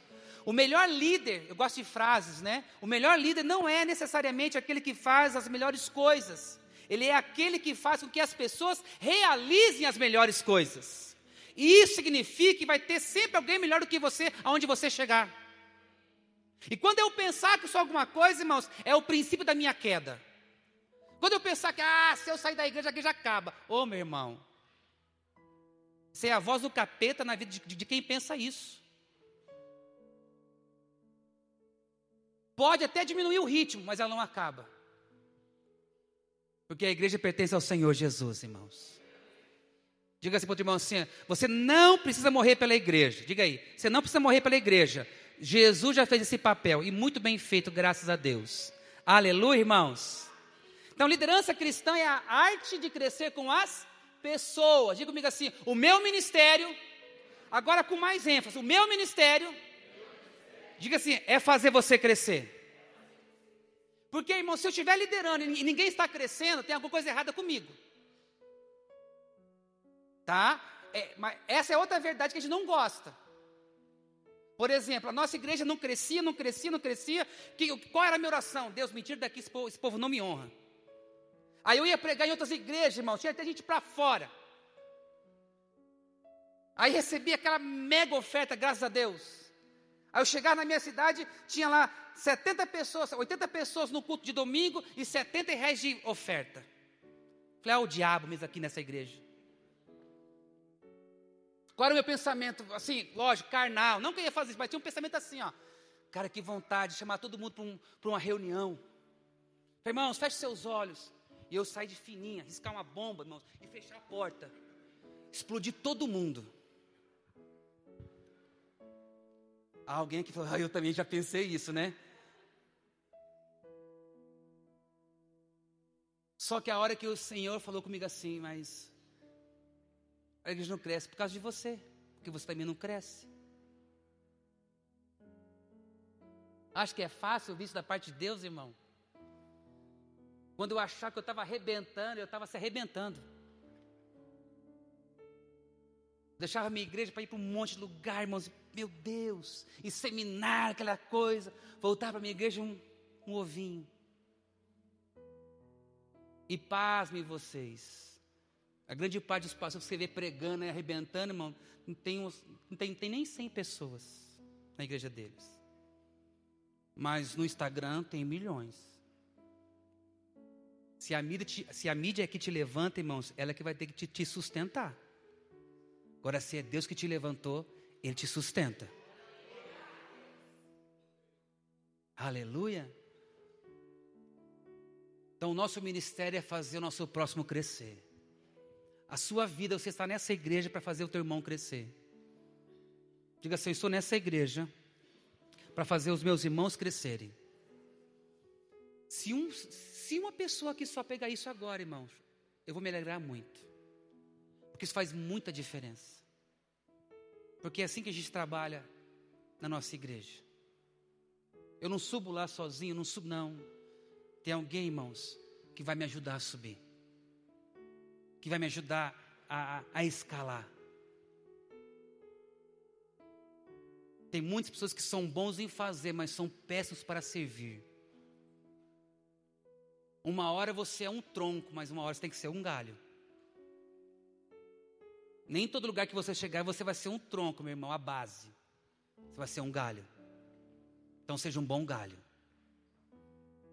O melhor líder, eu gosto de frases, né? O melhor líder não é necessariamente aquele que faz as melhores coisas. Ele é aquele que faz com que as pessoas realizem as melhores coisas. E isso significa que vai ter sempre alguém melhor do que você aonde você chegar. E quando eu pensar que sou alguma coisa, irmãos, é o princípio da minha queda. Quando eu pensar que, ah, se eu sair da igreja, a igreja acaba. Ô, oh, meu irmão, isso é a voz do capeta na vida de, de, de quem pensa isso. Pode até diminuir o ritmo, mas ela não acaba. Porque a igreja pertence ao Senhor Jesus, irmãos. Diga assim para o irmão assim: você não precisa morrer pela igreja. Diga aí, você não precisa morrer pela igreja. Jesus já fez esse papel e muito bem feito, graças a Deus. Aleluia, irmãos. Então, liderança cristã é a arte de crescer com as pessoas. Diga comigo assim: o meu ministério, agora com mais ênfase, o meu ministério, diga assim, é fazer você crescer. Porque, irmão, se eu estiver liderando e ninguém está crescendo, tem alguma coisa errada comigo. Tá? É, mas essa é outra verdade que a gente não gosta. Por exemplo, a nossa igreja não crescia, não crescia, não crescia. Que, qual era a minha oração? Deus, me tira daqui, esse povo, esse povo não me honra. Aí eu ia pregar em outras igrejas, irmão, tinha até gente para fora. Aí recebi aquela mega oferta, graças a Deus. Aí eu chegava na minha cidade, tinha lá 70 pessoas, 80 pessoas no culto de domingo e 70 reais de oferta. Falei, ah, o diabo mesmo aqui nessa igreja. Qual era o meu pensamento? Assim, lógico, carnal. Não que eu ia fazer isso, mas tinha um pensamento assim, ó. Cara, que vontade de chamar todo mundo para um, uma reunião. Irmãos, feche seus olhos. E eu saí de fininha, riscar uma bomba, irmãos, e fechar a porta. Explodir todo mundo. alguém que falou, ah, eu também já pensei isso, né? Só que a hora que o Senhor falou comigo assim, mas a igreja não cresce por causa de você, porque você também não cresce. Acho que é fácil ouvir isso da parte de Deus, irmão. Quando eu achava que eu estava arrebentando, eu estava se arrebentando. Deixava minha igreja para ir para um monte de lugar, irmãos. Meu Deus, e seminário, aquela coisa. Voltar para minha igreja um, um ovinho. E pasmem vocês. A grande parte dos pastores que você vê pregando e arrebentando, irmão, tem, não, tem, não tem nem 100 pessoas na igreja deles. Mas no Instagram tem milhões. Se a mídia, te, se a mídia é que te levanta, irmãos, ela é que vai ter que te, te sustentar. Agora, se é Deus que te levantou, Ele te sustenta. Aleluia. Então, o nosso ministério é fazer o nosso próximo crescer. A sua vida, você está nessa igreja para fazer o teu irmão crescer. Diga assim: eu estou nessa igreja para fazer os meus irmãos crescerem. Se, um, se uma pessoa aqui só pegar isso agora, irmãos, eu vou me alegrar muito. Porque isso faz muita diferença. Porque é assim que a gente trabalha na nossa igreja. Eu não subo lá sozinho, não subo, não. Tem alguém, irmãos, que vai me ajudar a subir, que vai me ajudar a, a escalar. Tem muitas pessoas que são bons em fazer, mas são péssimos para servir. Uma hora você é um tronco, mas uma hora você tem que ser um galho. Nem em todo lugar que você chegar você vai ser um tronco, meu irmão, a base. Você vai ser um galho. Então seja um bom galho.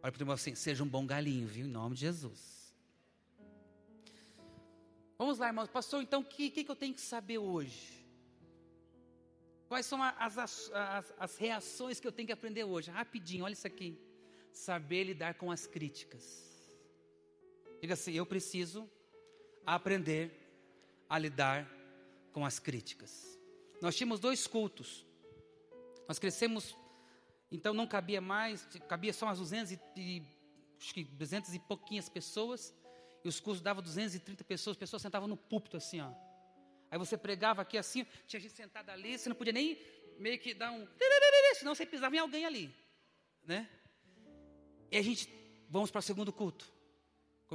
Olha para o irmão assim, seja um bom galinho, viu? Em nome de Jesus. Vamos lá, irmãos. Pastor, então o que, que, eu tenho que saber hoje? Quais são as, as, as, reações que eu tenho que aprender hoje? Rapidinho, olha isso aqui. Saber lidar com as críticas. Diga assim: eu preciso aprender a lidar com as críticas. Nós tínhamos dois cultos. Nós crescemos, então não cabia mais, cabia só umas 200 e, acho que 200 e pouquinhas pessoas. E os cultos davam 230 pessoas, as pessoas sentavam no púlpito assim, ó. Aí você pregava aqui assim, tinha gente sentada ali, você não podia nem meio que dar um. Senão você pisava em alguém ali. Né? E a gente, vamos para o segundo culto.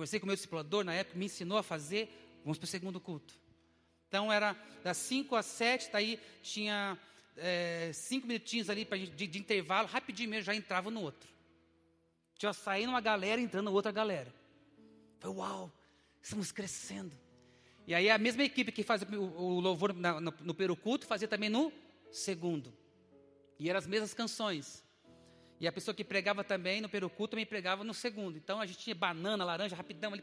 Conversei com o meu discipulador na época, me ensinou a fazer, vamos para o segundo culto. Então era das 5 às 7, daí tinha é, cinco minutinhos ali pra, de, de intervalo, rapidinho mesmo, já entrava no outro. Tinha saindo uma galera, entrando outra galera. Foi uau, estamos crescendo. E aí a mesma equipe que fazia o, o louvor na, no, no primeiro culto, fazia também no segundo. E eram as mesmas canções. E a pessoa que pregava também no primeiro também pregava no segundo. Então a gente tinha banana, laranja, rapidão ali,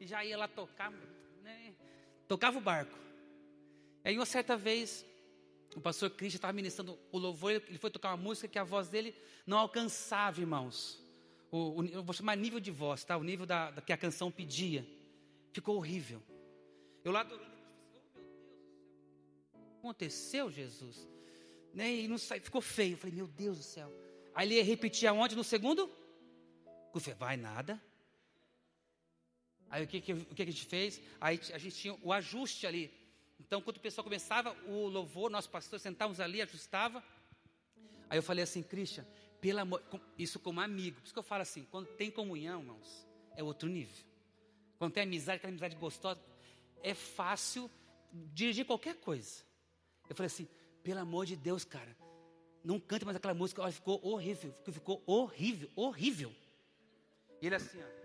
e já ia lá tocar tocava o barco. Aí uma certa vez, o pastor Cristian estava ministrando o louvor, ele foi tocar uma música que a voz dele não alcançava, irmãos. O, o, eu vou chamar nível de voz, tá? O nível da, da que a canção pedia. Ficou horrível. Eu lá adorando, oh meu Deus, aconteceu, Jesus? Né? E não sai, ficou feio. Eu falei, meu Deus do céu. Aí ele ia repetir aonde? No segundo? Vai nada. Aí o que, que, o que a gente fez? Aí a gente tinha o ajuste ali. Então, quando o pessoal começava o louvor, nosso pastor sentávamos ali, ajustava. Aí eu falei assim, Christian, pelo amor, isso como amigo. Por isso que eu falo assim, quando tem comunhão, irmãos, é outro nível. Quando tem amizade, aquela amizade gostosa, é fácil dirigir qualquer coisa. Eu falei assim, pelo amor de Deus, cara, não cante mais aquela música, olha, ficou horrível, ficou horrível, horrível. E ele assim, ó.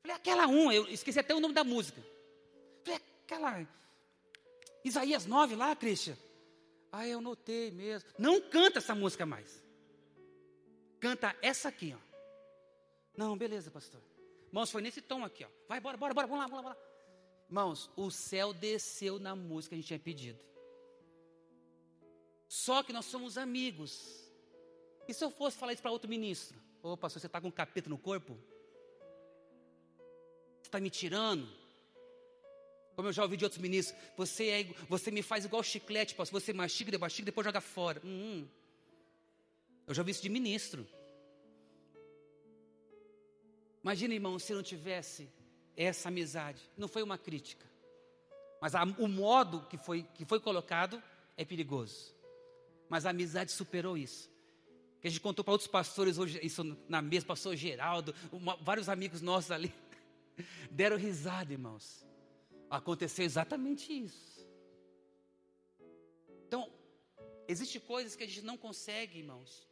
Falei, aquela um, eu esqueci até o nome da música. Falei, aquela. Isaías 9 lá, Cristian. Ah, eu notei mesmo. Não canta essa música mais. Canta essa aqui, ó. Não, beleza, pastor. Irmãos, foi nesse tom aqui, ó. Vai, bora, bora, bora, vamos lá, vamos lá, vamos lá. Irmãos, o céu desceu na música que a gente tinha pedido. Só que nós somos amigos. E se eu fosse falar isso para outro ministro? Ô, pastor, você está com um capeta no corpo? está me tirando. Como eu já ouvi de outros ministros, você, é, você me faz igual chiclete, pastor. Você mastiga, mastiga, depois joga fora. Hum, eu já ouvi isso de ministro. Imagina, irmão, se não tivesse essa amizade. Não foi uma crítica. Mas a, o modo que foi, que foi colocado é perigoso. Mas a amizade superou isso. Que a gente contou para outros pastores hoje, isso na mesa, pastor Geraldo, uma, vários amigos nossos ali. Deram risada, irmãos. Aconteceu exatamente isso. Então, existem coisas que a gente não consegue, irmãos.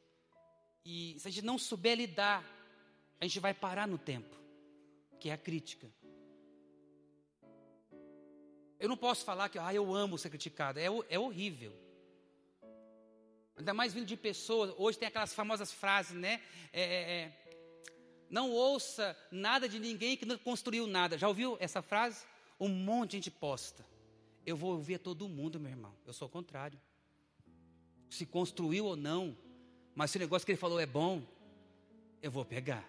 E se a gente não souber lidar, a gente vai parar no tempo, que é a crítica. Eu não posso falar que ah, eu amo ser criticado, é, é horrível. Ainda mais vindo de pessoas, hoje tem aquelas famosas frases, né? É, é, é não ouça nada de ninguém que não construiu nada. Já ouviu essa frase? Um monte de gente posta. Eu vou ouvir todo mundo, meu irmão. Eu sou o contrário. Se construiu ou não, mas se o negócio que ele falou é bom, eu vou pegar.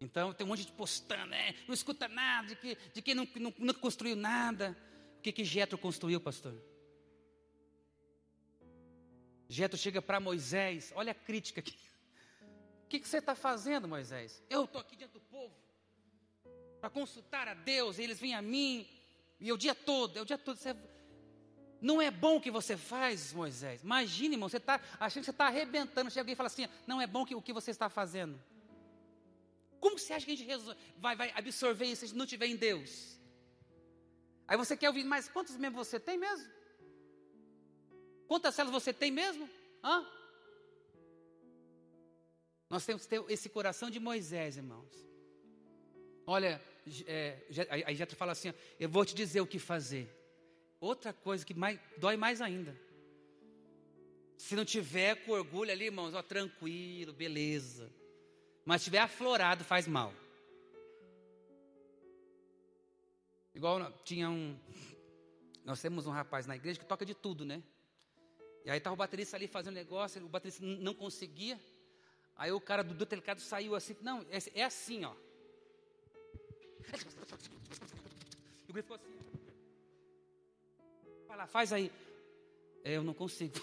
Então tem um monte de postando, né? não escuta nada, de que, de que não, não, não construiu nada. O que que Jetro construiu, pastor? Jetro chega para Moisés, olha a crítica aqui que, que você está fazendo, Moisés? Eu estou aqui diante do povo para consultar a Deus, e eles vêm a mim, e é o dia todo, é o dia todo. Você... Não é bom o que você faz, Moisés. Imagine, irmão, você está achando que você está arrebentando. Chega alguém e fala assim: não é bom que, o que você está fazendo. Como você acha que a gente vai, vai absorver isso se a gente não tiver em Deus? Aí você quer ouvir, mas quantos membros você tem mesmo? Quantas células você tem mesmo? Hã? Nós temos que ter esse coração de Moisés, irmãos. Olha, é, aí Jetro fala assim: eu vou te dizer o que fazer. Outra coisa que mais, dói mais ainda. Se não tiver com orgulho ali, irmãos, ó, tranquilo, beleza. Mas tiver aflorado, faz mal. Igual tinha um. Nós temos um rapaz na igreja que toca de tudo, né? E aí estava o baterista ali fazendo negócio, o baterista não conseguia. Aí o cara do, do telecado saiu assim, não, é, é assim, ó. E o grito ficou assim. Vai lá, faz aí. É, eu não consigo.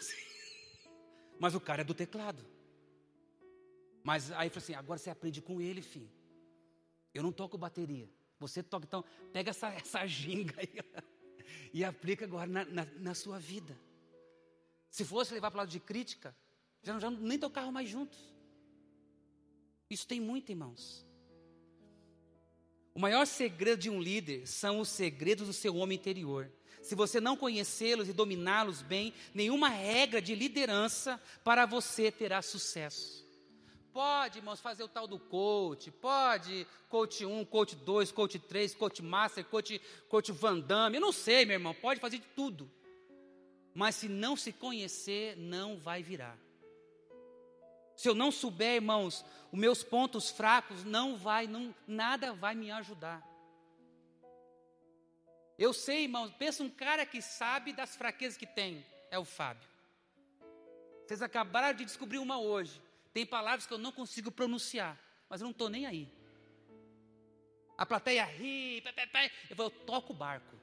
Mas o cara é do teclado. Mas aí falou assim: agora você aprende com ele, filho. Eu não toco bateria. Você toca, então pega essa, essa ginga aí e aplica agora na, na, na sua vida. Se fosse levar para o lado de crítica, já, já nem tocavam mais juntos. Isso tem muito, irmãos. O maior segredo de um líder são os segredos do seu homem interior. Se você não conhecê-los e dominá-los bem, nenhuma regra de liderança para você terá sucesso. Pode, irmãos, fazer o tal do coach, pode coach 1, coach 2, coach 3, coach master, coach, coach Van Damme, eu não sei, meu irmão, pode fazer de tudo. Mas se não se conhecer, não vai virar. Se eu não souber, irmãos, os meus pontos fracos, não vai, não, nada vai me ajudar. Eu sei, irmãos, pensa um cara que sabe das fraquezas que tem, é o Fábio. Vocês acabaram de descobrir uma hoje. Tem palavras que eu não consigo pronunciar, mas eu não estou nem aí. A plateia ri, pé, pé, pé. Eu, eu toco o barco.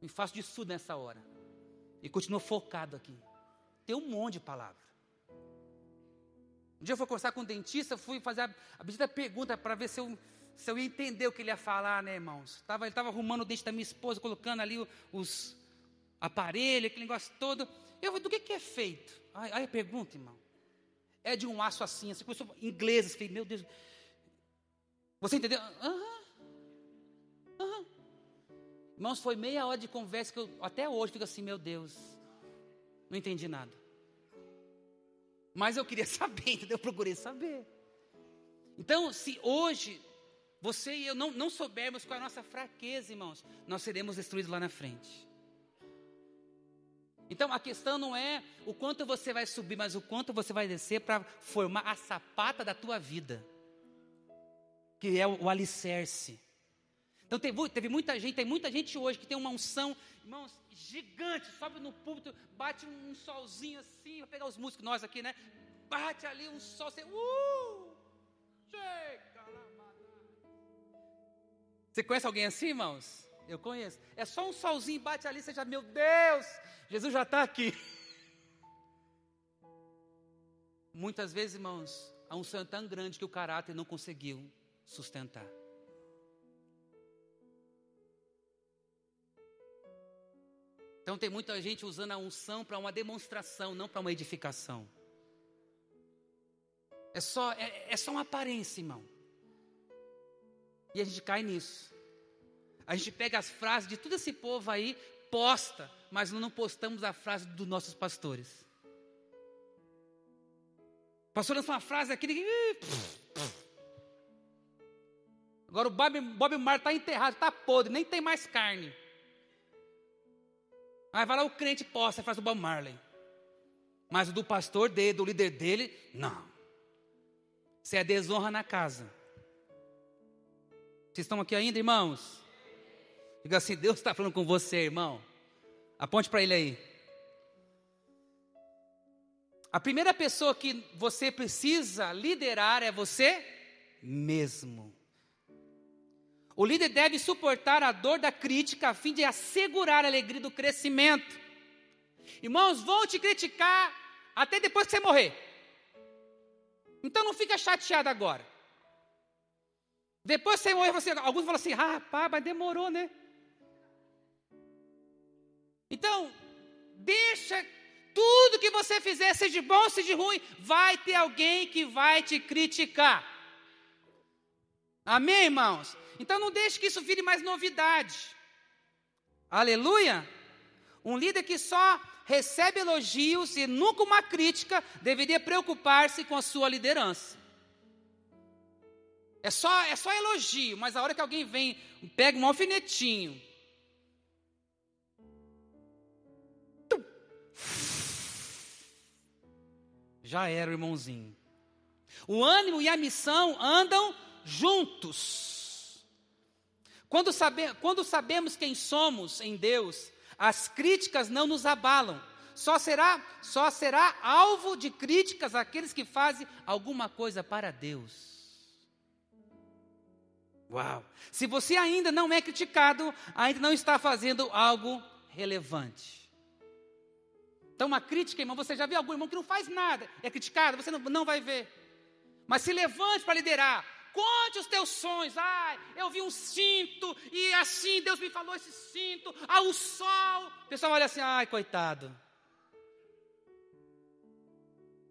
E faço disso tudo nessa hora. E continuo focado aqui. Tem um monte de palavra. Um dia eu fui conversar com um dentista, fui fazer a, a pergunta para ver se eu, se eu ia entender o que ele ia falar, né, irmãos? Tava, ele estava arrumando o dente da minha esposa, colocando ali os aparelhos, aquele negócio todo. Eu falei, do que, que é feito? Aí, aí pergunta, irmão. É de um aço assim, assim, começou em inglês, falei, meu Deus. Você entendeu? Aham. Aham. Irmãos, foi meia hora de conversa que eu até hoje fico assim, meu Deus. Não entendi nada. Mas eu queria saber, entendeu? Eu procurei saber. Então, se hoje você e eu não, não soubermos qual é a nossa fraqueza, irmãos, nós seremos destruídos lá na frente. Então a questão não é o quanto você vai subir, mas o quanto você vai descer para formar a sapata da tua vida, que é o, o alicerce. Então teve, teve, muita gente, tem muita gente hoje que tem uma unção, irmãos, gigante, sobe no púlpito, bate um, solzinho assim, vou pegar os músicos, nós aqui, né? Bate ali um sol, você, uh, Você conhece alguém assim, irmãos? Eu conheço. É só um solzinho, bate ali, você já, meu Deus, Jesus já está aqui. Muitas vezes, irmãos, a unção é tão grande que o caráter não conseguiu sustentar. Então tem muita gente usando a unção para uma demonstração, não para uma edificação. É só, é, é só uma aparência, irmão. E a gente cai nisso. A gente pega as frases de todo esse povo aí, posta, mas não postamos a frase dos nossos pastores. O pastor lançou uma frase aqui, ninguém. Agora o Bob, Bob Marley está enterrado, está podre, nem tem mais carne. Aí vai lá o crente posta a frase do Bob Marley. Mas o do pastor dele, do líder dele, não. Isso é desonra na casa. Vocês estão aqui ainda, irmãos? Diga assim: Deus está falando com você, irmão. Aponte para ele aí. A primeira pessoa que você precisa liderar é você mesmo. O líder deve suportar a dor da crítica a fim de assegurar a alegria do crescimento. Irmãos, vão te criticar até depois que você morrer. Então não fica chateado agora. Depois que você morrer, você, alguns falam assim: ah, pá, mas demorou, né? Então, deixa tudo que você fizer, seja bom, seja ruim, vai ter alguém que vai te criticar. Amém, irmãos? Então não deixe que isso vire mais novidade. Aleluia! Um líder que só recebe elogios e nunca uma crítica deveria preocupar-se com a sua liderança. É só, é só elogio, mas a hora que alguém vem, pega um alfinetinho. Já era irmãozinho. O ânimo e a missão andam juntos. Quando, sabe, quando sabemos quem somos em Deus, as críticas não nos abalam. Só será, só será alvo de críticas aqueles que fazem alguma coisa para Deus. Uau! Se você ainda não é criticado, ainda não está fazendo algo relevante. Então, uma crítica, irmão, você já viu algum irmão que não faz nada, é criticado, você não, não vai ver. Mas se levante para liderar. Conte os teus sonhos. Ai, eu vi um cinto e assim Deus me falou esse cinto. Ah, o sol. O pessoal olha assim, ai, coitado.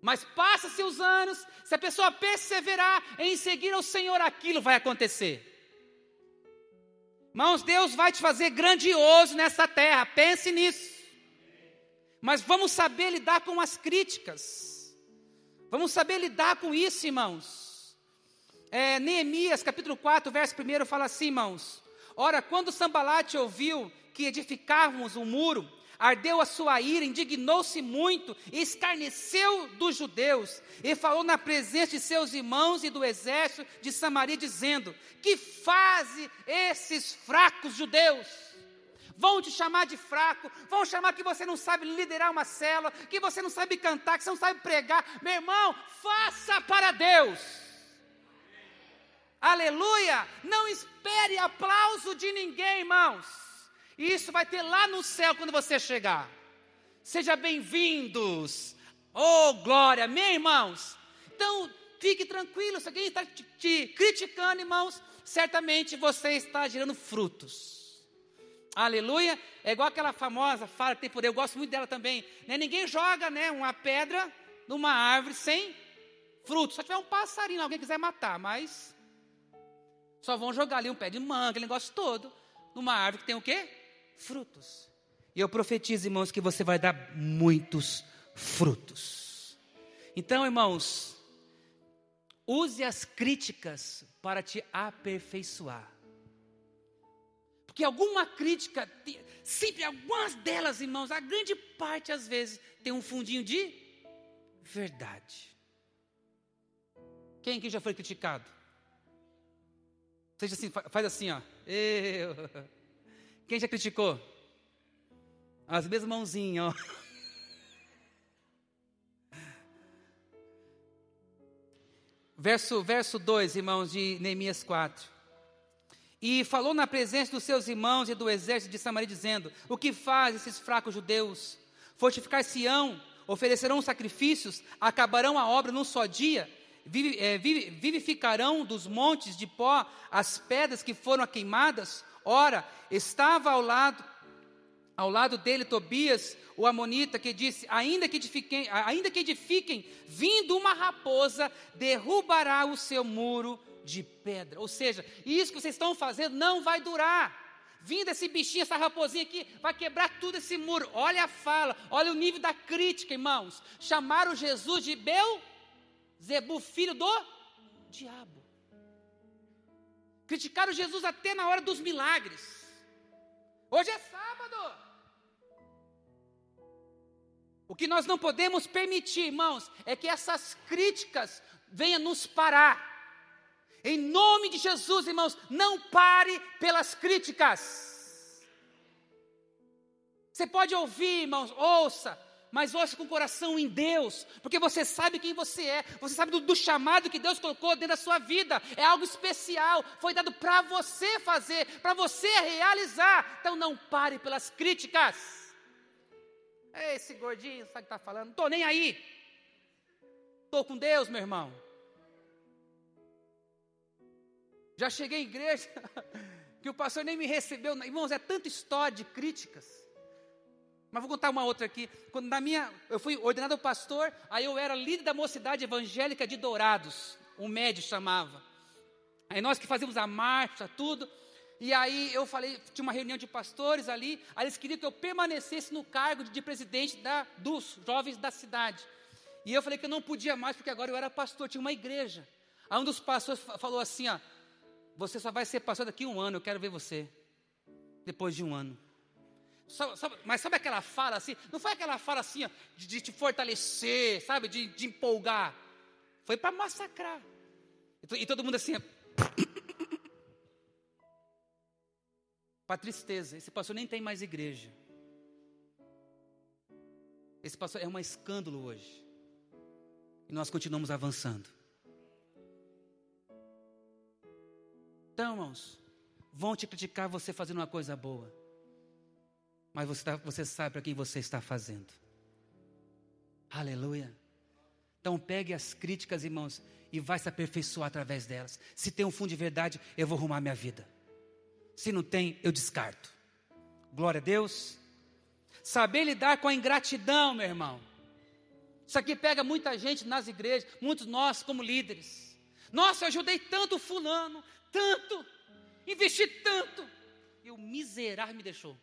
Mas passa-se os anos, se a pessoa perseverar em seguir ao Senhor, aquilo vai acontecer. Irmãos, Deus vai te fazer grandioso nessa terra, pense nisso. Mas vamos saber lidar com as críticas. Vamos saber lidar com isso, irmãos. É, Neemias, capítulo 4, verso 1, fala assim, irmãos. Ora, quando Sambalate ouviu que edificávamos um muro, ardeu a sua ira, indignou-se muito, escarneceu dos judeus, e falou na presença de seus irmãos e do exército de Samaria, dizendo: Que fazem esses fracos judeus? Vão te chamar de fraco, vão chamar que você não sabe liderar uma célula, que você não sabe cantar, que você não sabe pregar. Meu irmão, faça para Deus. Aleluia! Não espere aplauso de ninguém, irmãos. Isso vai ter lá no céu quando você chegar. Seja bem-vindos. Oh, glória, amém, irmãos? Então, fique tranquilo. Se alguém está te, te criticando, irmãos, certamente você está gerando frutos. Aleluia. É igual aquela famosa fala que tem poder, eu gosto muito dela também. Né? Ninguém joga né, uma pedra numa árvore sem fruto. Só tiver um passarinho, alguém quiser matar, mas só vão jogar ali um pé de manga, aquele negócio todo, numa árvore que tem o quê? frutos. E eu profetizo, irmãos, que você vai dar muitos frutos. Então, irmãos, use as críticas para te aperfeiçoar. Porque alguma crítica, sempre algumas delas, irmãos, a grande parte às vezes tem um fundinho de verdade. Quem aqui já foi criticado? Seja assim, faz assim, ó. Eu. Quem já criticou? As mesmas mãozinhas, ó. Verso, verso 2, irmãos, de Neemias 4. E falou na presença dos seus irmãos e do exército de Samaria, dizendo: O que faz esses fracos judeus? Fortificar-se-ão, oferecerão sacrifícios, acabarão a obra num só dia, vivificarão dos montes de pó as pedras que foram queimadas, Ora, estava ao lado ao lado dele Tobias, o amonita, que disse: ainda que edifiquem, ainda que edifiquem, vindo uma raposa, derrubará o seu muro de pedra. Ou seja, isso que vocês estão fazendo não vai durar. Vindo esse bichinho, essa raposinha aqui, vai quebrar tudo esse muro. Olha a fala, olha o nível da crítica, irmãos. Chamaram Jesus de Bel Zebu, filho do diabo. Criticaram Jesus até na hora dos milagres. Hoje é sábado. O que nós não podemos permitir, irmãos, é que essas críticas venham nos parar. Em nome de Jesus, irmãos, não pare pelas críticas. Você pode ouvir, irmãos, ouça, mas ouça com o coração em Deus, porque você sabe quem você é, você sabe do, do chamado que Deus colocou dentro da sua vida, é algo especial, foi dado para você fazer, para você realizar. Então não pare pelas críticas. Esse gordinho, sabe o que está falando? Não estou nem aí. Estou com Deus, meu irmão. Já cheguei à igreja que o pastor nem me recebeu. Irmãos, é tanta história de críticas. Mas vou contar uma outra aqui. Quando na minha, eu fui ordenado pastor, aí eu era líder da mocidade evangélica de Dourados, um médio chamava. Aí nós que fazíamos a marcha, tudo. E aí eu falei, tinha uma reunião de pastores ali, aí eles queriam que eu permanecesse no cargo de, de presidente da, dos jovens da cidade. E eu falei que eu não podia mais, porque agora eu era pastor, tinha uma igreja. Aí um dos pastores falou assim: ó, você só vai ser pastor daqui a um ano, eu quero ver você. Depois de um ano. Mas sabe aquela fala assim? Não foi aquela fala assim, ó, de, de te fortalecer, sabe? De, de empolgar. Foi para massacrar. E, e todo mundo assim. para tristeza, esse pastor nem tem mais igreja. Esse pastor é um escândalo hoje. E nós continuamos avançando. Então, irmãos, vão te criticar você fazendo uma coisa boa. Mas você, tá, você sabe para quem você está fazendo. Aleluia. Então pegue as críticas, irmãos, e vai se aperfeiçoar através delas. Se tem um fundo de verdade, eu vou arrumar minha vida. Se não tem, eu descarto. Glória a Deus. Saber lidar com a ingratidão, meu irmão. Isso aqui pega muita gente nas igrejas, muitos nós como líderes. Nossa, eu ajudei tanto fulano, tanto, investi tanto, e o miserável me deixou.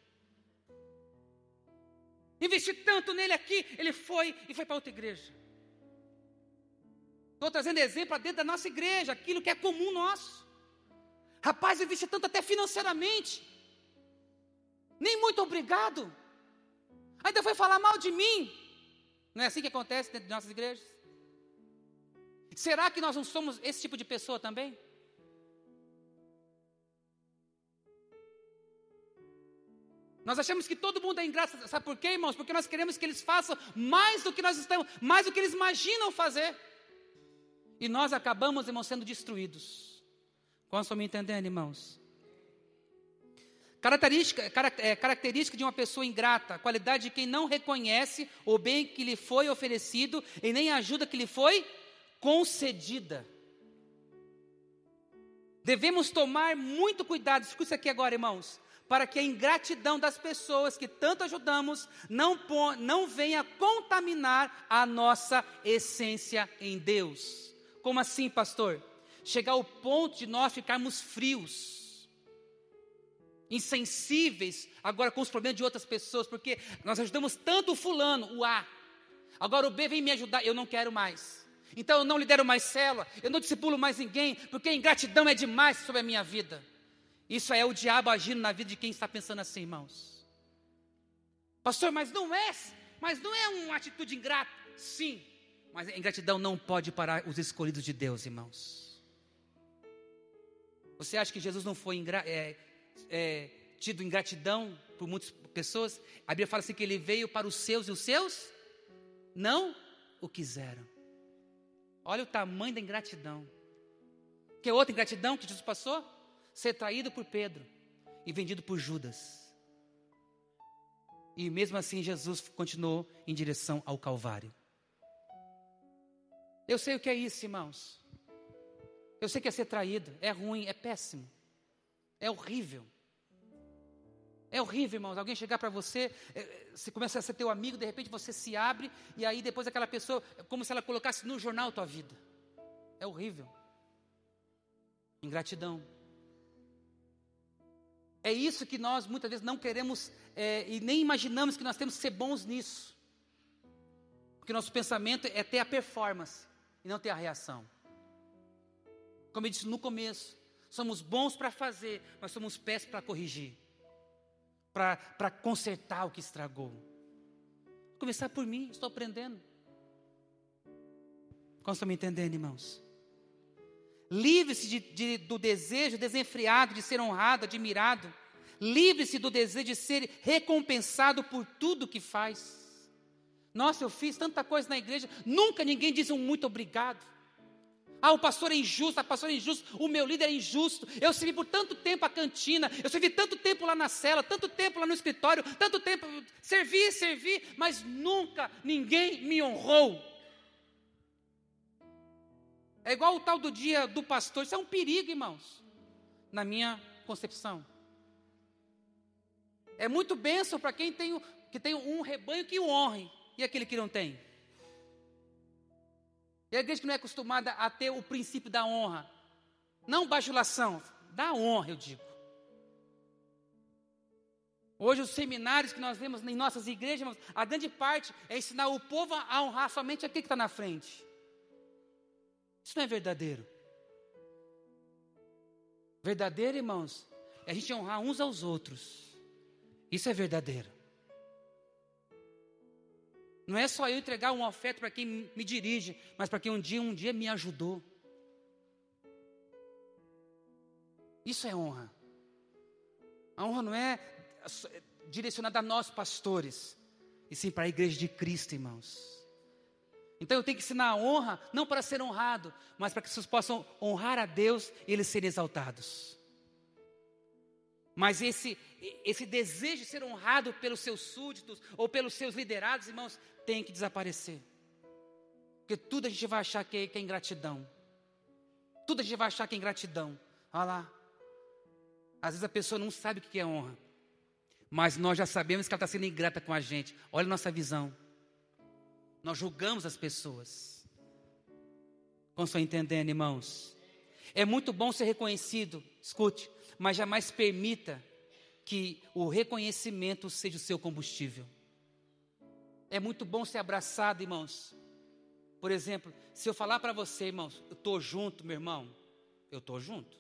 Investi tanto nele aqui, ele foi e foi para outra igreja. Estou trazendo exemplo dentro da nossa igreja, aquilo que é comum nosso. Rapaz, investi tanto até financeiramente. Nem muito obrigado. Ainda foi falar mal de mim. Não é assim que acontece dentro de nossas igrejas? Será que nós não somos esse tipo de pessoa também? Nós achamos que todo mundo é ingrato, sabe por quê, irmãos? Porque nós queremos que eles façam mais do que nós estamos, mais do que eles imaginam fazer. E nós acabamos, irmãos, sendo destruídos. Estão me entendendo, irmãos? Característica, é, característica de uma pessoa ingrata, qualidade de quem não reconhece o bem que lhe foi oferecido e nem a ajuda que lhe foi concedida. Devemos tomar muito cuidado, escuta isso aqui agora, irmãos, para que a ingratidão das pessoas que tanto ajudamos não, não venha contaminar a nossa essência em Deus. Como assim, pastor? Chegar ao ponto de nós ficarmos frios insensíveis agora com os problemas de outras pessoas, porque nós ajudamos tanto o fulano, o A. Agora o B vem me ajudar, eu não quero mais. Então eu não lidero mais célula, eu não discipulo mais ninguém, porque ingratidão é demais sobre a minha vida. Isso é o diabo agindo na vida de quem está pensando assim, irmãos. Pastor, mas não é, mas não é uma atitude ingrata. Sim, mas a ingratidão não pode parar os escolhidos de Deus, irmãos. Você acha que Jesus não foi ingra, é, é, tido ingratidão por muitas pessoas, a Bíblia fala assim que ele veio para os seus e os seus não o quiseram. Olha o tamanho da ingratidão. Que outra ingratidão que Jesus passou? Ser traído por Pedro e vendido por Judas. E mesmo assim Jesus continuou em direção ao Calvário. Eu sei o que é isso, irmãos. Eu sei que é ser traído, é ruim, é péssimo. É horrível. É horrível, irmãos. Alguém chegar para você, é, você começa a ser teu amigo, de repente você se abre, e aí depois aquela pessoa, é como se ela colocasse no jornal a tua vida. É horrível. Ingratidão. É isso que nós muitas vezes não queremos é, e nem imaginamos que nós temos que ser bons nisso. Porque nosso pensamento é ter a performance e não ter a reação. Como eu disse no começo, Somos bons para fazer, mas somos péssimos para corrigir, para consertar o que estragou. Começar por mim, estou aprendendo. Como estão me entendendo, irmãos? Livre-se de, de, do desejo desenfreado de ser honrado, admirado. Livre-se do desejo de ser recompensado por tudo que faz. Nossa, eu fiz tanta coisa na igreja, nunca ninguém disse um muito obrigado. Ah, o pastor é injusto, a pastora é injusto, o meu líder é injusto. Eu servi por tanto tempo a cantina, eu servi tanto tempo lá na cela, tanto tempo lá no escritório, tanto tempo, servi, servi, mas nunca ninguém me honrou. É igual o tal do dia do pastor, isso é um perigo, irmãos, na minha concepção. É muito bênção para quem tem, que tem um rebanho que o honre, e aquele que não tem. E a igreja que não é acostumada a ter o princípio da honra, não bajulação, da honra, eu digo. Hoje, os seminários que nós vemos em nossas igrejas, a grande parte é ensinar o povo a honrar somente aquele que está na frente. Isso não é verdadeiro. Verdadeiro, irmãos, é a gente honrar uns aos outros. Isso é verdadeiro. Não é só eu entregar um afeto para quem me dirige, mas para quem um dia, um dia me ajudou. Isso é honra. A honra não é direcionada a nós pastores, e sim para a igreja de Cristo, irmãos. Então eu tenho que ensinar a honra, não para ser honrado, mas para que vocês possam honrar a Deus e eles serem exaltados. Mas esse, esse desejo de ser honrado pelos seus súditos ou pelos seus liderados, irmãos, tem que desaparecer. Porque tudo a gente vai achar que é, que é ingratidão. Tudo a gente vai achar que é ingratidão. Olha lá. Às vezes a pessoa não sabe o que é honra. Mas nós já sabemos que ela está sendo ingrata com a gente. Olha a nossa visão. Nós julgamos as pessoas. Estão entendendo, irmãos? É muito bom ser reconhecido, escute, mas jamais permita que o reconhecimento seja o seu combustível. É muito bom ser abraçado, irmãos. Por exemplo, se eu falar para você, irmãos, eu estou junto, meu irmão, eu estou junto.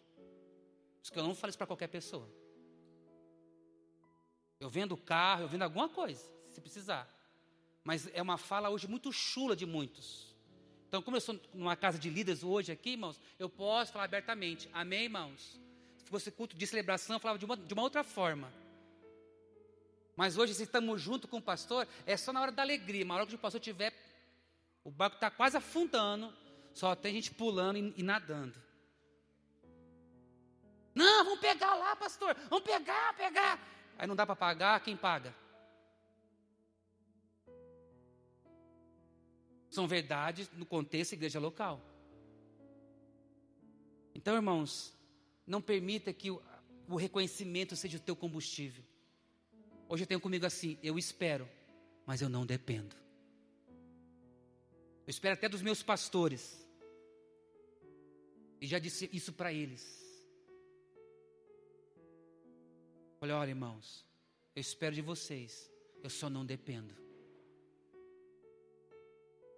Isso que eu não falo isso para qualquer pessoa. Eu vendo carro, eu vendo alguma coisa, se precisar. Mas é uma fala hoje muito chula de muitos. Então, como eu sou numa casa de líderes hoje aqui, irmãos, eu posso falar abertamente. Amém, irmãos? Se fosse culto de celebração, eu falava de uma, de uma outra forma. Mas hoje, se estamos junto com o pastor, é só na hora da alegria. Uma hora que o pastor tiver, o barco está quase afundando, só tem gente pulando e, e nadando. Não, vamos pegar lá, pastor. Vamos pegar, pegar. Aí não dá para pagar, quem paga? São verdades no contexto da igreja local. Então, irmãos, não permita que o, o reconhecimento seja o teu combustível. Hoje eu tenho comigo assim: eu espero, mas eu não dependo. Eu espero até dos meus pastores. E já disse isso para eles. Olha, olha, irmãos, eu espero de vocês, eu só não dependo.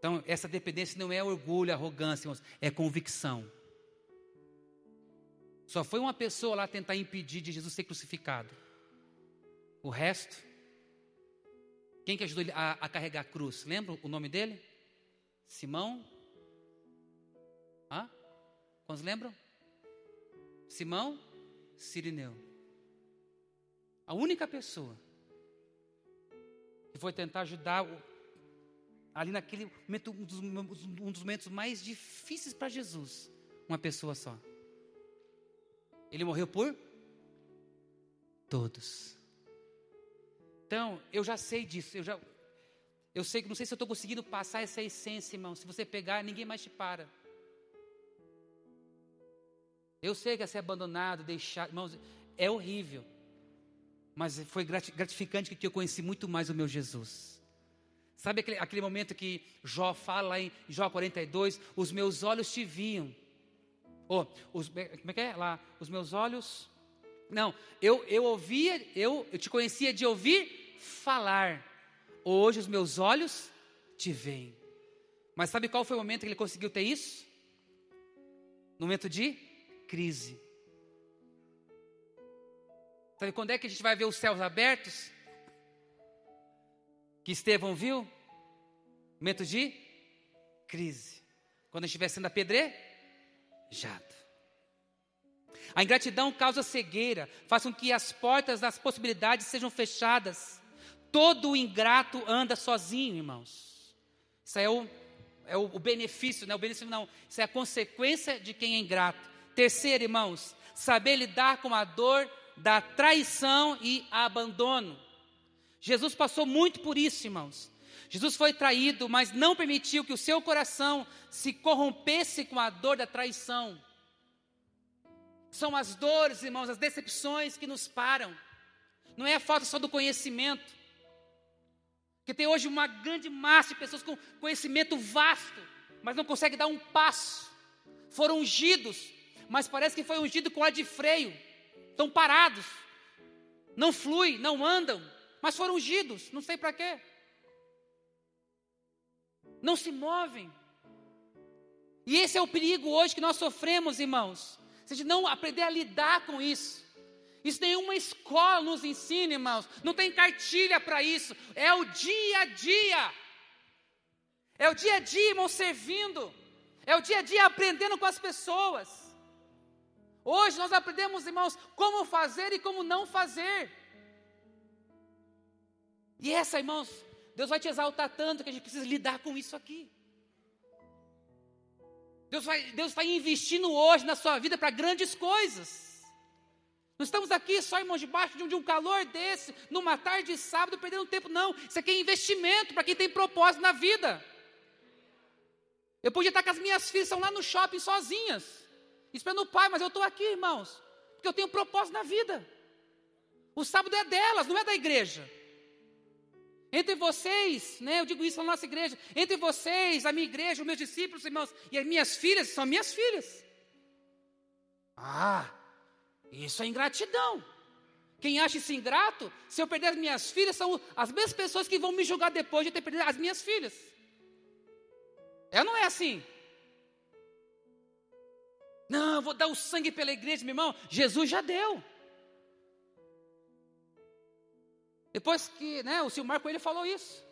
Então, essa dependência não é orgulho, arrogância, irmãos, é convicção. Só foi uma pessoa lá tentar impedir de Jesus ser crucificado. O resto, quem que ajudou ele a, a carregar a cruz? Lembra o nome dele? Simão? Hã? Quantos lembram? Simão Sirineu. A única pessoa que foi tentar ajudar ali naquele momento, um dos, um dos momentos mais difíceis para Jesus, uma pessoa só. Ele morreu por todos. Então, eu já sei disso, eu já eu sei que não sei se eu estou conseguindo passar essa essência, irmão. Se você pegar, ninguém mais te para. Eu sei que é ser abandonado, deixar, irmãos, é horrível. Mas foi gratificante que eu conheci muito mais o meu Jesus. Sabe aquele, aquele momento que Jó fala lá em Jó 42? Os meus olhos te viam. Oh, os, como é que é lá? Os meus olhos. Não, eu, eu ouvia, eu, eu te conhecia de ouvir falar. Hoje os meus olhos te veem. Mas sabe qual foi o momento que ele conseguiu ter isso? No momento de crise. Sabe quando é que a gente vai ver os céus abertos? Que Estevão viu? Momento de crise. Quando estiver sendo apedrejado. A ingratidão causa cegueira, faz com que as portas das possibilidades sejam fechadas. Todo ingrato anda sozinho, irmãos. Isso é o, é o, o benefício, não é o benefício não. Isso é a consequência de quem é ingrato. Terceiro, irmãos, saber lidar com a dor da traição e abandono. Jesus passou muito por isso, irmãos. Jesus foi traído, mas não permitiu que o seu coração se corrompesse com a dor da traição. São as dores, irmãos, as decepções que nos param. Não é a falta só do conhecimento. Porque tem hoje uma grande massa de pessoas com conhecimento vasto, mas não consegue dar um passo. Foram ungidos, mas parece que foi ungido com ar de freio estão parados. não flui, não andam, mas foram ungidos, não sei para quê. Não se movem. E esse é o perigo hoje que nós sofremos, irmãos. Se a gente não aprender a lidar com isso. Isso nenhuma escola nos ensina, irmãos. Não tem cartilha para isso. É o dia a dia. É o dia a dia, irmão, servindo. É o dia a dia aprendendo com as pessoas. Hoje nós aprendemos, irmãos, como fazer e como não fazer. E essa, irmãos, Deus vai te exaltar tanto que a gente precisa lidar com isso aqui. Deus, vai, Deus está investindo hoje na sua vida para grandes coisas. Não estamos aqui só, irmãos, debaixo de um, de um calor desse, numa tarde de sábado, perdendo tempo, não. Isso aqui é investimento para quem tem propósito na vida. Eu podia estar com as minhas filhas, estão lá no shopping sozinhas, esperando o pai, mas eu estou aqui, irmãos, porque eu tenho propósito na vida. O sábado é delas, não é da igreja. Entre vocês, né, eu digo isso na nossa igreja, entre vocês, a minha igreja, os meus discípulos, irmãos, e as minhas filhas, são minhas filhas. Ah, isso é ingratidão. Quem acha isso ingrato, se eu perder as minhas filhas, são as mesmas pessoas que vão me julgar depois de ter perdido as minhas filhas. É não é assim? Não, eu vou dar o sangue pela igreja, meu irmão. Jesus já deu. Depois que né, o Silmar Coelho falou isso.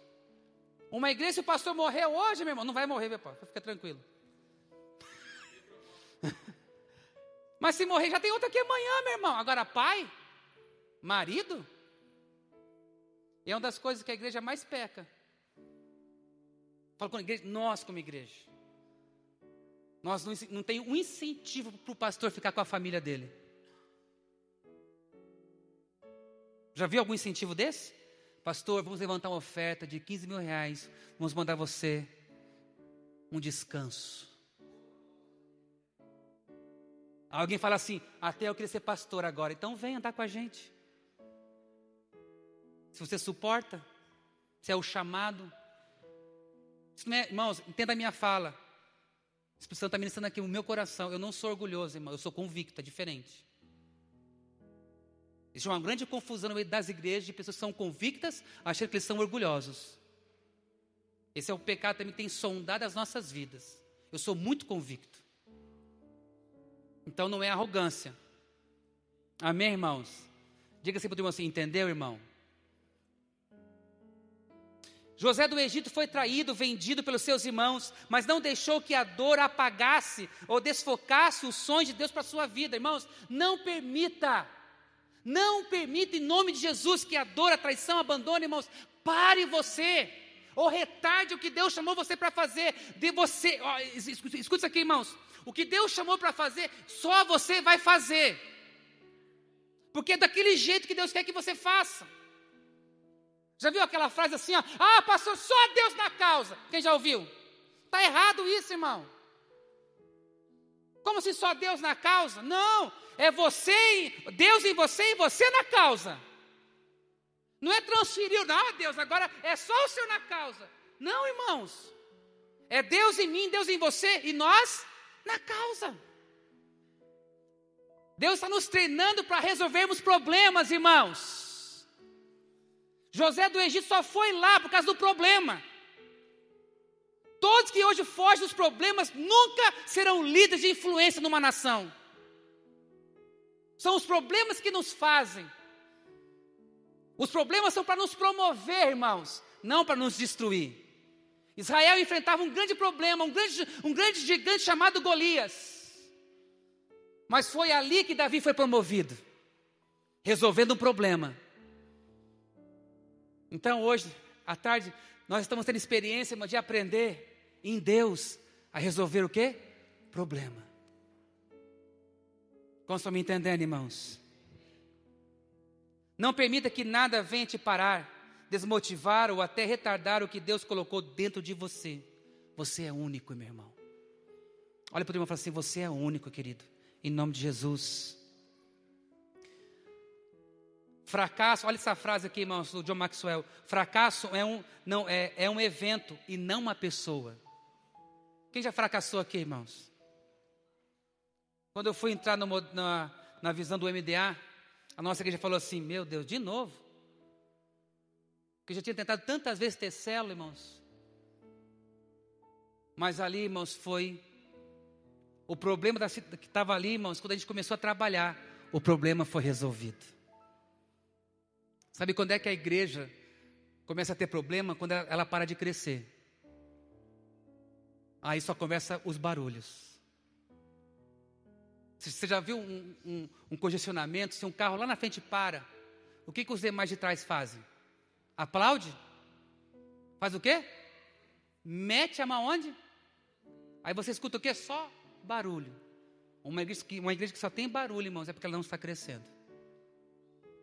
Uma igreja, se o pastor morrer hoje, meu irmão, não vai morrer, meu pai, fica tranquilo. Mas se morrer, já tem outra aqui amanhã, meu irmão. Agora, pai, marido, é uma das coisas que a igreja mais peca. Falo com a igreja, nós como igreja. Nós não, não tem um incentivo para o pastor ficar com a família dele. Já viu algum incentivo desse? Pastor, vamos levantar uma oferta de 15 mil reais. Vamos mandar você um descanso. Alguém fala assim: até eu queria ser pastor agora, então vem andar com a gente. Se você suporta, se é o chamado. É, irmãos, entenda a minha fala. O Espírito Santo está ministrando aqui o meu coração. Eu não sou orgulhoso, irmão, eu sou convicto, é diferente. Existe uma grande confusão no meio das igrejas de pessoas que são convictas, achando que eles são orgulhosos. Esse é o pecado que também tem sondado as nossas vidas. Eu sou muito convicto. Então não é arrogância. Amém, irmãos? Diga assim para o irmão assim, entendeu, irmão? José do Egito foi traído, vendido pelos seus irmãos, mas não deixou que a dor apagasse ou desfocasse os sonhos de Deus para a sua vida. Irmãos, não permita não permita, em nome de Jesus, que a dor, a traição abandone, irmãos. Pare você, ou retarde o que Deus chamou você para fazer. De você, ó, escuta isso aqui, irmãos. O que Deus chamou para fazer, só você vai fazer. Porque é daquele jeito que Deus quer que você faça. Já viu aquela frase assim, ó? Ah, pastor, só Deus na causa. Quem já ouviu? Está errado isso, irmão. Como se só Deus na causa? Não, é você, Deus em você e você na causa. Não é transferir, não, Deus, agora é só o Senhor na causa. Não, irmãos. É Deus em mim, Deus em você e nós na causa. Deus está nos treinando para resolvermos problemas, irmãos. José do Egito só foi lá por causa do problema. Todos que hoje fogem dos problemas nunca serão líderes de influência numa nação. São os problemas que nos fazem. Os problemas são para nos promover, irmãos, não para nos destruir. Israel enfrentava um grande problema, um grande, um grande gigante chamado Golias. Mas foi ali que Davi foi promovido, resolvendo um problema. Então hoje, à tarde, nós estamos tendo experiência de aprender em Deus a resolver o que? Problema. Como estão me entendendo, irmãos? Não permita que nada venha te parar, desmotivar ou até retardar o que Deus colocou dentro de você. Você é único, meu irmão. Olha para o irmão e fala assim: Você é único, querido. Em nome de Jesus. Fracasso, olha essa frase aqui, irmãos, do John Maxwell. Fracasso é um, não, é, é um evento e não uma pessoa. Quem já fracassou aqui, irmãos? Quando eu fui entrar no, na, na visão do MDA, A nossa igreja falou assim: Meu Deus, de novo? Que já tinha tentado tantas vezes ter célula, irmãos. Mas ali, irmãos, foi o problema da, que estava ali, irmãos, quando a gente começou a trabalhar, o problema foi resolvido. Sabe quando é que a igreja começa a ter problema? Quando ela para de crescer. Aí só começa os barulhos. Você já viu um, um, um, congestionamento? Se um carro lá na frente para, o que, que os demais de trás fazem? Aplaude? Faz o quê? Mete a mão onde? Aí você escuta o quê? Só barulho. Uma igreja, que, uma igreja que só tem barulho, irmãos, é porque ela não está crescendo.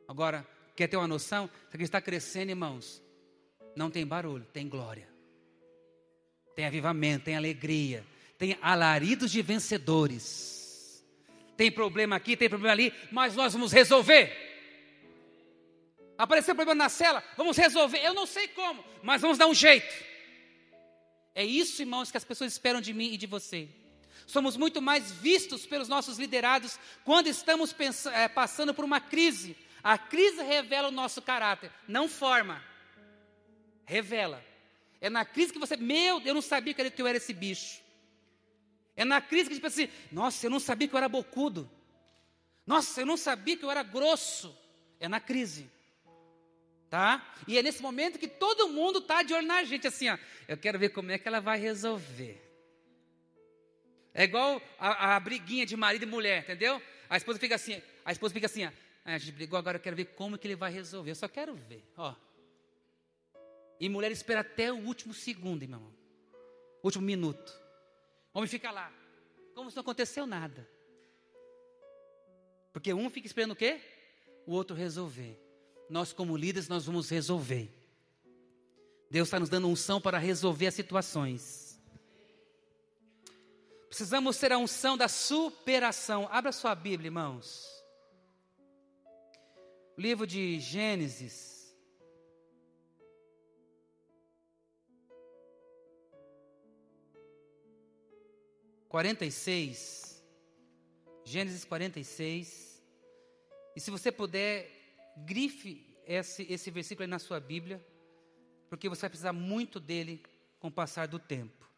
Agora, quer ter uma noção? A igreja está crescendo, irmãos, não tem barulho, tem glória. Tem avivamento, tem alegria, tem alaridos de vencedores. Tem problema aqui, tem problema ali, mas nós vamos resolver. Apareceu problema na cela, vamos resolver. Eu não sei como, mas vamos dar um jeito. É isso, irmãos, que as pessoas esperam de mim e de você. Somos muito mais vistos pelos nossos liderados quando estamos é, passando por uma crise. A crise revela o nosso caráter, não forma. Revela. É na crise que você, meu, eu não sabia que eu era esse bicho. É na crise que a gente pensa assim, nossa, eu não sabia que eu era bocudo. Nossa, eu não sabia que eu era grosso. É na crise. Tá? E é nesse momento que todo mundo está de olho na gente, assim, ó. Eu quero ver como é que ela vai resolver. É igual a, a, briguinha de marido e mulher, entendeu? A esposa fica assim, a esposa fica assim, ó, ah, a gente brigou, agora eu quero ver como que ele vai resolver. Eu só quero ver, ó. E mulher espera até o último segundo, irmão. Último minuto. Homem fica lá, como se não aconteceu nada. Porque um fica esperando o quê? O outro resolver. Nós, como líderes, nós vamos resolver. Deus está nos dando unção para resolver as situações. Precisamos ter a unção da superação. Abra sua Bíblia, irmãos. Livro de Gênesis. Quarenta e seis, Gênesis quarenta e seis, e se você puder, grife esse, esse versículo aí na sua Bíblia, porque você vai precisar muito dele com o passar do tempo.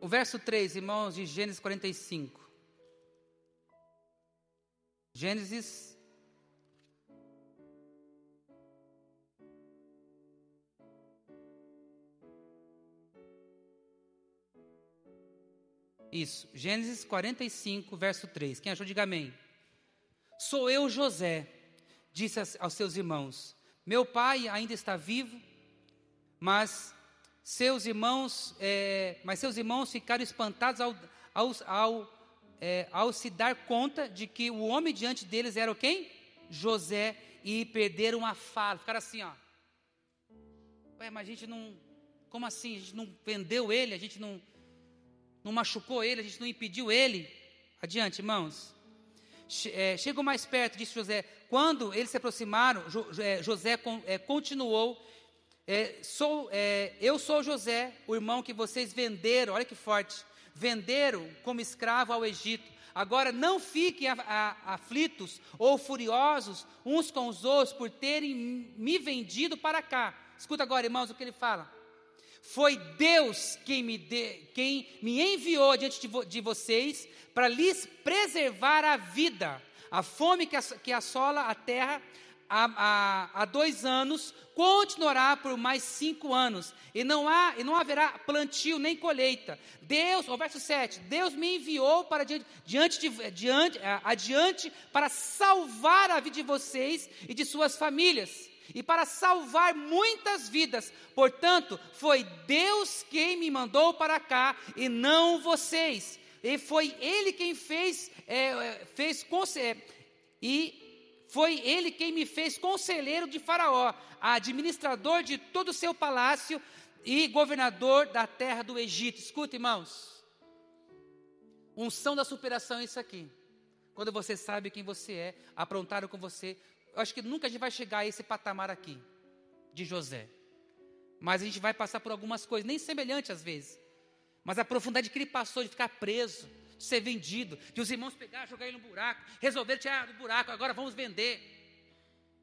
O verso 3, irmãos, de Gênesis 45. Gênesis. Isso, Gênesis 45, verso 3. Quem achou, diga amém. Sou eu, José, disse aos seus irmãos: Meu pai ainda está vivo, mas seus irmãos, é, mas seus irmãos ficaram espantados ao, ao, ao, é, ao, se dar conta de que o homem diante deles era quem? José, e perderam a fala, ficaram assim, ó. Ué, mas a gente não, como assim? A gente não vendeu ele, a gente não, não machucou ele, a gente não impediu ele. Adiante, irmãos. É, chegou mais perto, disse José. Quando eles se aproximaram, é, José é, continuou é, sou, é, eu sou José, o irmão que vocês venderam, olha que forte, venderam como escravo ao Egito. Agora não fiquem a, a, aflitos ou furiosos uns com os outros por terem me vendido para cá. Escuta agora, irmãos, o que ele fala. Foi Deus quem me, de, quem me enviou diante de, vo, de vocês para lhes preservar a vida. A fome que, que assola a terra há, há, há dois anos, continuará por mais cinco anos, e não, há, e não haverá plantio nem colheita. Deus, o verso 7, Deus me enviou para diante, diante, de, diante, adiante para salvar a vida de vocês e de suas famílias, e para salvar muitas vidas. Portanto, foi Deus quem me mandou para cá, e não vocês. E foi Ele quem fez, é, é fez é, e foi ele quem me fez conselheiro de Faraó, administrador de todo o seu palácio e governador da terra do Egito. Escuta, irmãos. Unção da superação é isso aqui. Quando você sabe quem você é, aprontaram com você. Eu acho que nunca a gente vai chegar a esse patamar aqui, de José. Mas a gente vai passar por algumas coisas, nem semelhantes às vezes. Mas a profundidade que ele passou de ficar preso, de ser vendido, de os irmãos pegar, jogar ele no buraco, resolver tirar do buraco, agora vamos vender.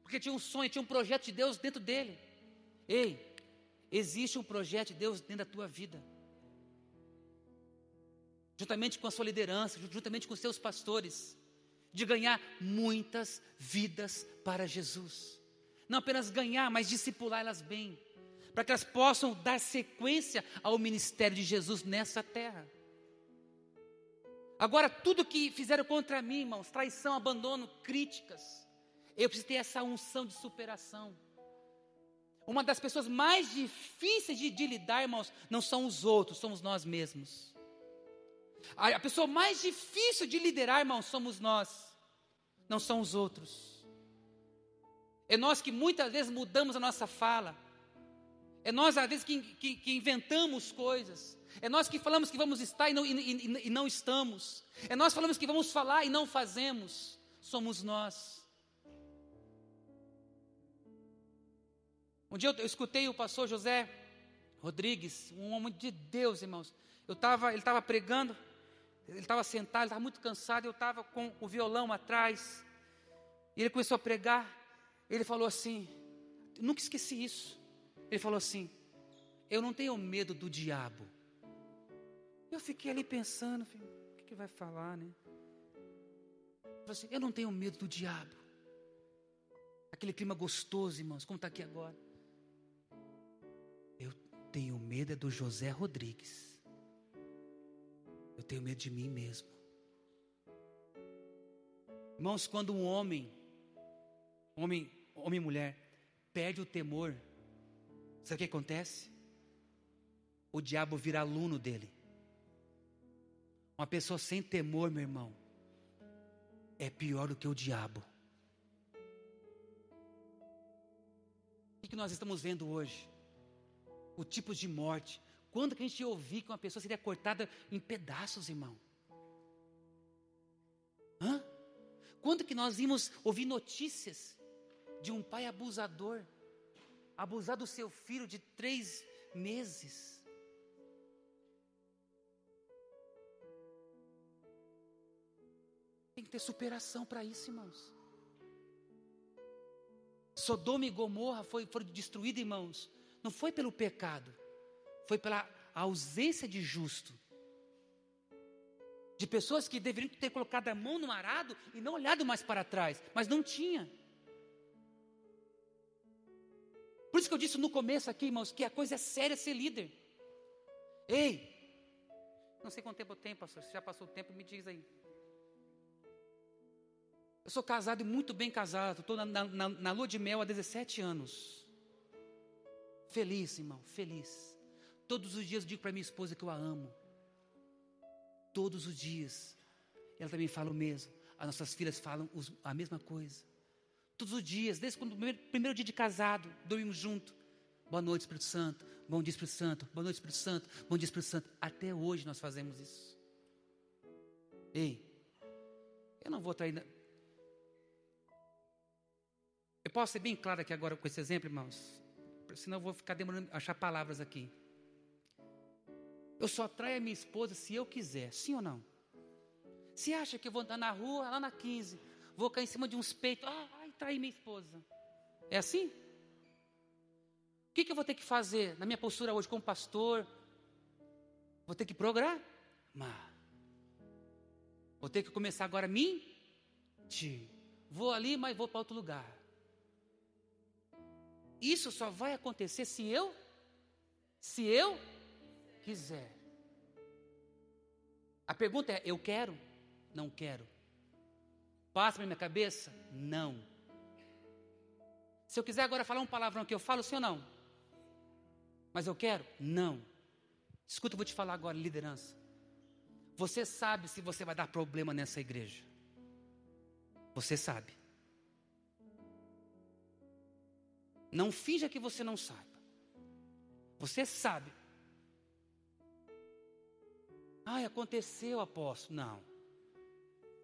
Porque tinha um sonho, tinha um projeto de Deus dentro dele. Ei, existe um projeto de Deus dentro da tua vida. Juntamente com a sua liderança, juntamente com os seus pastores, de ganhar muitas vidas para Jesus. Não apenas ganhar, mas discipular elas bem para que elas possam dar sequência ao ministério de Jesus nessa terra. Agora, tudo que fizeram contra mim, irmãos, traição, abandono, críticas, eu preciso ter essa unção de superação. Uma das pessoas mais difíceis de, de lidar, irmãos, não são os outros, somos nós mesmos. A, pessoa mais difícil de liderar, irmãos, somos nós, não são os outros. É nós que muitas vezes mudamos a nossa fala é nós, às vezes, que, que, que, inventamos coisas. É nós que falamos que vamos estar e não, e, e, e não estamos. É nós que falamos que vamos falar e não fazemos. Somos nós. Um dia eu, eu escutei o pastor José Rodrigues, um homem de Deus, irmãos. Eu tava, ele estava pregando, ele estava sentado, ele estava muito cansado, eu estava com o violão atrás. E ele começou a pregar. Ele falou assim: nunca esqueci isso. Ele falou assim: Eu não tenho medo do diabo. Eu fiquei ali pensando, o que, que vai falar, né? Falou assim: Eu não tenho medo do diabo. Aquele clima gostoso, irmãos, como está aqui agora. Eu tenho medo é do José Rodrigues. Eu tenho medo de mim mesmo. Irmãos, quando um homem, homem, homem e mulher, perde o temor Sabe o que acontece? O diabo vira aluno dele. Uma pessoa sem temor, meu irmão, é pior do que o diabo. O que nós estamos vendo hoje? O tipo de morte. Quando que a gente ouviu que uma pessoa seria cortada em pedaços, irmão? Hã? Quando que nós vimos ouvir notícias de um pai abusador? abusar do seu filho de três meses. Tem que ter superação para isso, irmãos. Sodoma e Gomorra foi, foram destruídos, irmãos. Não foi pelo pecado, foi pela ausência de justo. De pessoas que deveriam ter colocado a mão no arado e não olhado mais para trás, mas não tinha. Por isso que eu disse no começo aqui, irmãos, que a coisa é séria ser líder. Ei, não sei quanto tempo eu tenho, pastor. Se já passou o tempo, me diz aí. Eu sou casado e muito bem casado. Estou na, na, na lua de mel há 17 anos. Feliz, irmão, feliz. Todos os dias eu digo para minha esposa que eu a amo. Todos os dias. Ela também fala o mesmo. As nossas filhas falam a mesma coisa. Todos os dias, desde quando, o primeiro, dia de casado, dormimos junto. Boa noite, Espírito Santo. Bom dia, Espírito Santo. Boa noite, Espírito Santo. Bom dia, Espírito Santo. Até hoje nós fazemos isso. Ei, eu não vou trair. Eu posso ser bem claro aqui agora com esse exemplo, irmãos? Senão eu vou ficar demorando a achar palavras aqui. Eu só traio a minha esposa se eu quiser, sim ou não? Se acha que eu vou andar na rua, lá na 15, vou cair em cima de uns peitos, ah, trair minha esposa. É assim? O que, que eu vou ter que fazer na minha postura hoje como pastor? Vou ter que programar. Vou ter que começar agora a mentir. Vou ali, mas vou para outro lugar. Isso só vai acontecer se eu, se eu quiser. A pergunta é: eu quero? Não quero. Passa na minha cabeça? Não. Se eu quiser agora falar um palavrão que eu falo, sim ou não? Mas eu quero? Não. Escuta, eu vou te falar agora, liderança. Você sabe se você vai dar problema nessa igreja. Você sabe. Não finja que você não sabe. Você sabe. Ai, aconteceu, apóstolo. Não.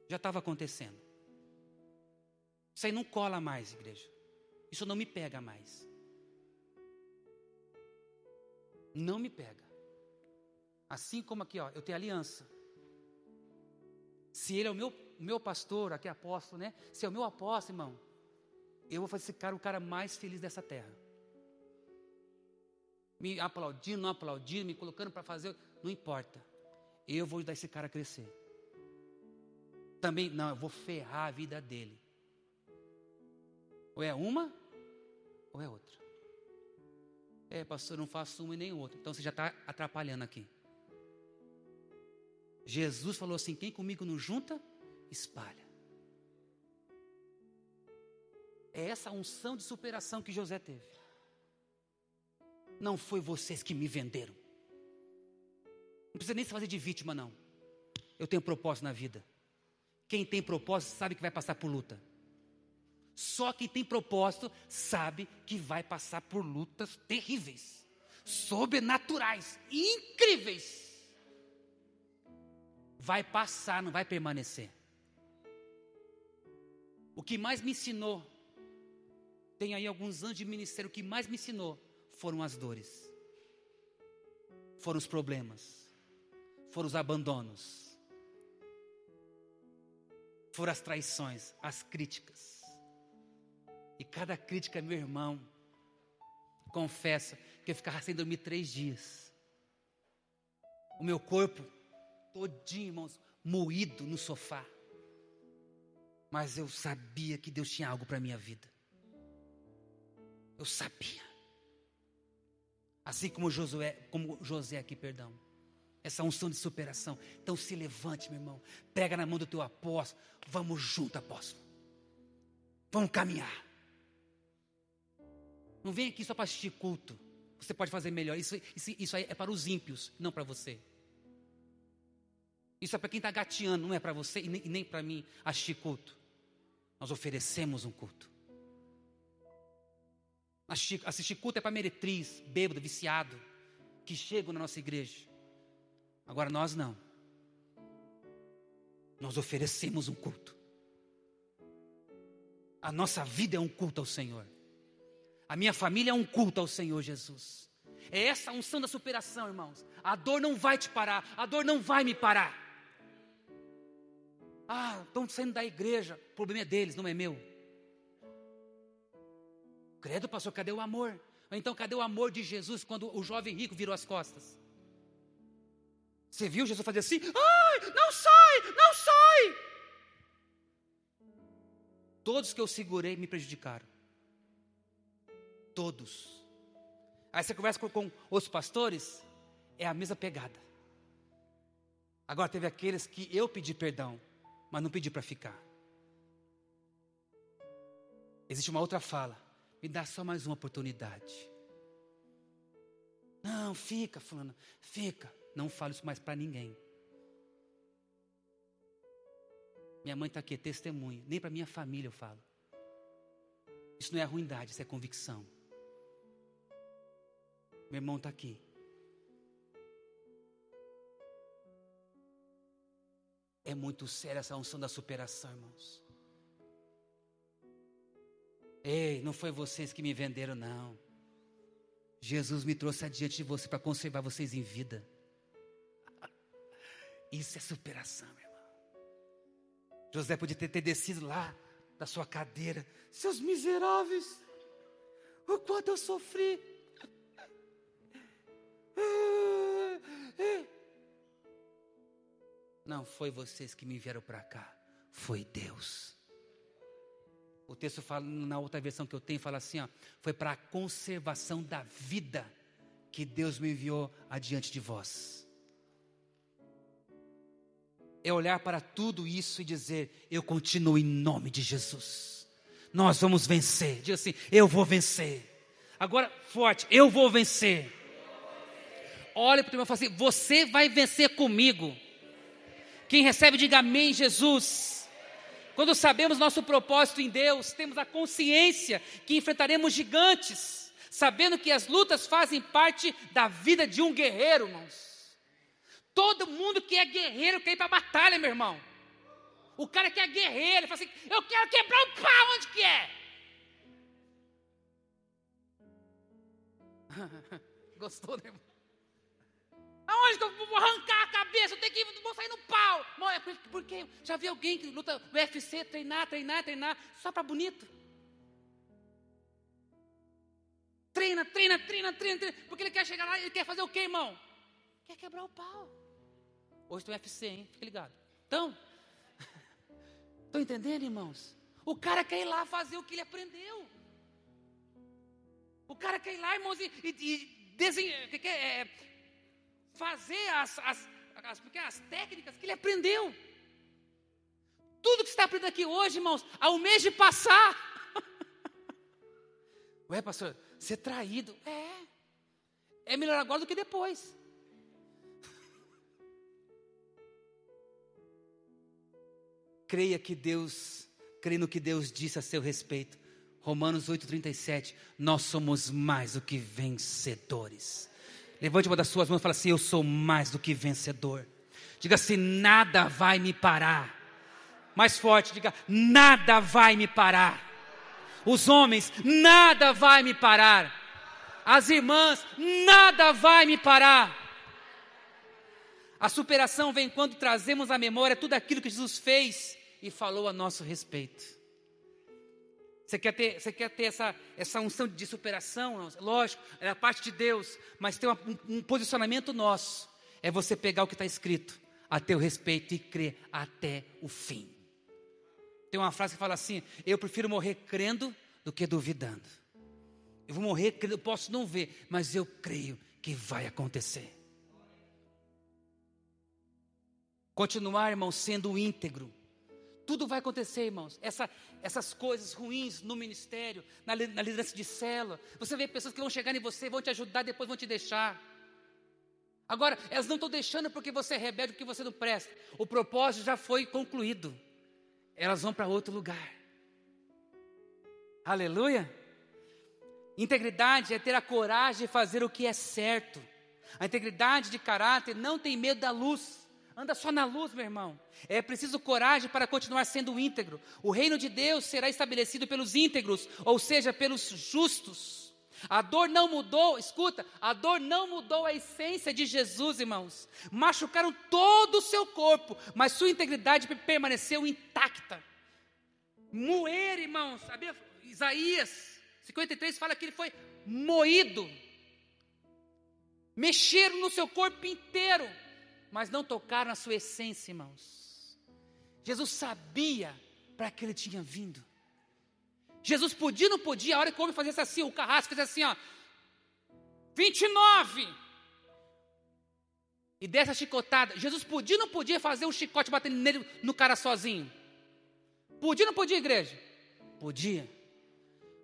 Já estava acontecendo. Isso aí não cola mais, igreja. Isso não me pega mais. não me pega. Assim como aqui, ó, eu tenho aliança. Se ele é o meu, meu pastor, aqui é apóstolo, né? Se é o meu apóstolo, irmão, eu vou fazer esse cara o cara mais feliz dessa terra. Me aplaudindo, não aplaudindo, me colocando para fazer, não importa. Eu vou ajudar esse cara a crescer. Também, não, eu vou ferrar a vida dele. Ou é uma, ou é outra. É, pastor, não faço uma e nem outra. Então você já está atrapalhando aqui. Jesus falou assim: quem comigo não junta, espalha. É essa unção de superação que José teve. Não foi vocês que me venderam. Não precisa nem se fazer de vítima, não. Eu tenho propósito na vida. Quem tem propósito sabe que vai passar por luta. Só quem tem propósito sabe que vai passar por lutas terríveis, sobrenaturais, incríveis. Vai passar, não vai permanecer. O que mais me ensinou, tem aí alguns anos de ministério, o que mais me ensinou foram as dores, foram os problemas, foram os abandonos, foram as traições, as críticas. E cada crítica, meu irmão, confessa que eu ficava sem dormir três dias. O meu corpo todinho, irmãos, moído no sofá. Mas eu sabia que Deus tinha algo para a minha vida. Eu sabia. Assim como Josué, como José aqui, perdão. Essa unção de superação. Então se levante, meu irmão. Pega na mão do teu apóstolo. Vamos junto, apóstolo. Vamos caminhar. Não vem aqui só para assistir culto. Você pode fazer melhor. Isso, isso, isso aí é para os ímpios, não para você. Isso é para quem está gateando, não é para você e nem, nem para mim assistir culto. Nós oferecemos um culto. Assistir, assistir culto é para meretriz, bêbado, viciado, que chegam na nossa igreja. Agora nós não. Nós oferecemos um culto. A nossa vida é um culto ao Senhor. A minha família é um culto ao Senhor Jesus. É essa a unção da superação, irmãos. A dor não vai te parar, a dor não vai me parar. Ah, estão saindo da igreja, o problema é deles, não é meu. Credo, pastor, cadê o amor? Então, cadê o amor de Jesus quando o jovem rico virou as costas? Você viu Jesus fazer assim? Ai, não sai, não sai! Todos que eu segurei me prejudicaram todos. Aí você conversa com, com os pastores, é a mesma pegada. Agora teve aqueles que eu pedi perdão, mas não pedi para ficar. Existe uma outra fala. Me dá só mais uma oportunidade. Não, fica, fulano, fica. Não falo isso mais para ninguém. Minha mãe está aqui, testemunha. Nem para minha família eu falo. Isso não é ruindade, isso é convicção. Meu irmão está aqui. É muito séria essa unção da superação, irmãos. Ei, não foi vocês que me venderam, não. Jesus me trouxe adiante de você para conservar vocês em vida. Isso é superação, meu irmão. José podia ter, ter descido lá da sua cadeira. Seus miseráveis, o quanto eu sofri. Não foi vocês que me vieram para cá, foi Deus. O texto fala, na outra versão que eu tenho, fala assim: ó, foi para a conservação da vida que Deus me enviou adiante de vós. É olhar para tudo isso e dizer: Eu continuo em nome de Jesus. Nós vamos vencer. Diga assim: Eu vou vencer. Agora, forte: Eu vou vencer. Olha para o irmão e fala assim: Você vai vencer comigo. Quem recebe, diga amém, Jesus. Quando sabemos nosso propósito em Deus, temos a consciência que enfrentaremos gigantes, sabendo que as lutas fazem parte da vida de um guerreiro, irmãos. Todo mundo que é guerreiro quer ir para a batalha, meu irmão. O cara que é guerreiro, ele fala assim: eu quero quebrar o pau, onde que é? Gostou, né, irmão? Aonde que eu vou arrancar a cabeça? Eu tenho que ir, vou sair no pau. É porque por quê? Já vi alguém que luta UFC, treinar, treinar, treinar, só para bonito? Treina, treina, treina, treina, treina, porque ele quer chegar lá, ele quer fazer o quê, irmão? Quer quebrar o pau. Hoje tem UFC, hein? Fica ligado. Então, estão entendendo, irmãos? O cara quer ir lá fazer o que ele aprendeu. O cara quer ir lá, irmãos, e, e, desenhar, que, que é, é, fazer as, as, as, as técnicas que ele aprendeu. Tudo que você está aprendendo aqui hoje, irmãos, ao mês de passar. Ué, pastor, ser traído. É. É melhor agora do que depois. Creia que Deus, creia no que Deus disse a seu respeito. Romanos 8,37. Nós somos mais do que vencedores. Levante uma das suas mãos e fala assim: Eu sou mais do que vencedor. Diga assim: Nada vai me parar. Mais forte, diga: Nada vai me parar. Os homens, nada vai me parar. As irmãs, nada vai me parar. A superação vem quando trazemos à memória tudo aquilo que Jesus fez e falou a nosso respeito. Você quer ter, você quer ter essa, essa unção de superação? Lógico, é a parte de Deus, mas tem um, um posicionamento nosso. É você pegar o que está escrito a teu respeito e crer até o fim. Tem uma frase que fala assim: Eu prefiro morrer crendo do que duvidando. Eu vou morrer crendo, eu posso não ver, mas eu creio que vai acontecer. Continuar, irmão, sendo íntegro. Tudo vai acontecer, irmãos. Essa, essas coisas ruins no ministério, na, na liderança de célula. Você vê pessoas que vão chegar em você, vão te ajudar, depois vão te deixar. Agora, elas não estão deixando porque você é rebelde, porque você não presta. O propósito já foi concluído. Elas vão para outro lugar. Aleluia. Integridade é ter a coragem de fazer o que é certo. A integridade de caráter não tem medo da luz. Anda só na luz, meu irmão. É preciso coragem para continuar sendo íntegro. O reino de Deus será estabelecido pelos íntegros, ou seja, pelos justos. A dor não mudou, escuta, a dor não mudou a essência de Jesus, irmãos. Machucaram todo o seu corpo, mas sua integridade permaneceu intacta. Moer, irmãos, sabia? Isaías 53 fala que ele foi moído. Mexeram no seu corpo inteiro, mas não tocaram na sua essência, irmãos. Jesus sabia para que ele tinha vindo. Jesus podia ou não podia, a hora que o homem fazia assim, o carrasco fazia assim, ó. 29. E dessa chicotada, Jesus podia ou não podia fazer um chicote batendo nele no cara sozinho? Podia ou não podia, igreja? Podia.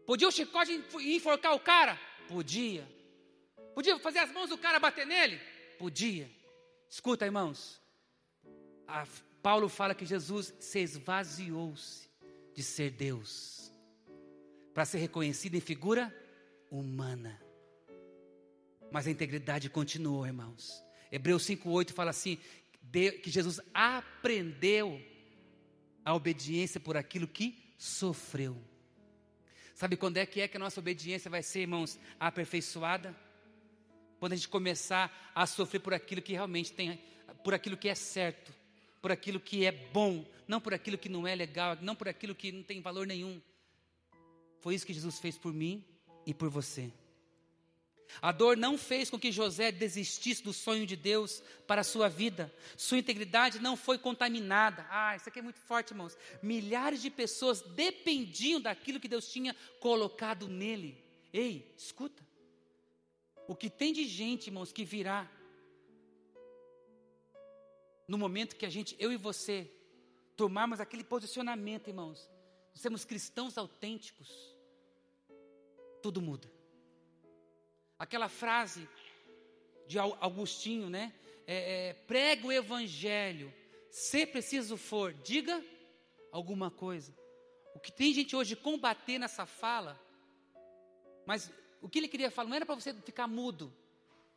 Podia o chicote enforcar o cara? Podia. Podia fazer as mãos do cara bater nele? Podia. Escuta, irmãos. A, Paulo fala que Jesus se esvaziou-se de ser Deus para ser reconhecido em figura humana. Mas a integridade continuou, irmãos. Hebreus 5,8 fala assim: que Jesus aprendeu a obediência por aquilo que sofreu. Sabe quando é que é que a nossa obediência vai ser, irmãos, aperfeiçoada? Quando a gente começar a sofrer por aquilo que realmente tem, por aquilo que é certo, por aquilo que é bom, não por aquilo que não é legal, não por aquilo que não tem valor nenhum. Foi isso que Jesus fez por mim e por você. A dor não fez com que José desistisse do sonho de Deus para a sua vida. Sua integridade não foi contaminada. Ah, isso aqui é muito forte, irmãos. Milhares de pessoas dependiam daquilo que Deus tinha colocado nele. Ei, escuta. O que tem de gente, irmãos, que virá no momento que a gente, eu e você, tomarmos aquele posicionamento, irmãos, sermos cristãos autênticos tudo muda. Aquela frase de Augustinho, né? É, é, prega o evangelho, se preciso for, diga alguma coisa. O que tem gente hoje combater nessa fala, mas o que ele queria falar não era para você ficar mudo,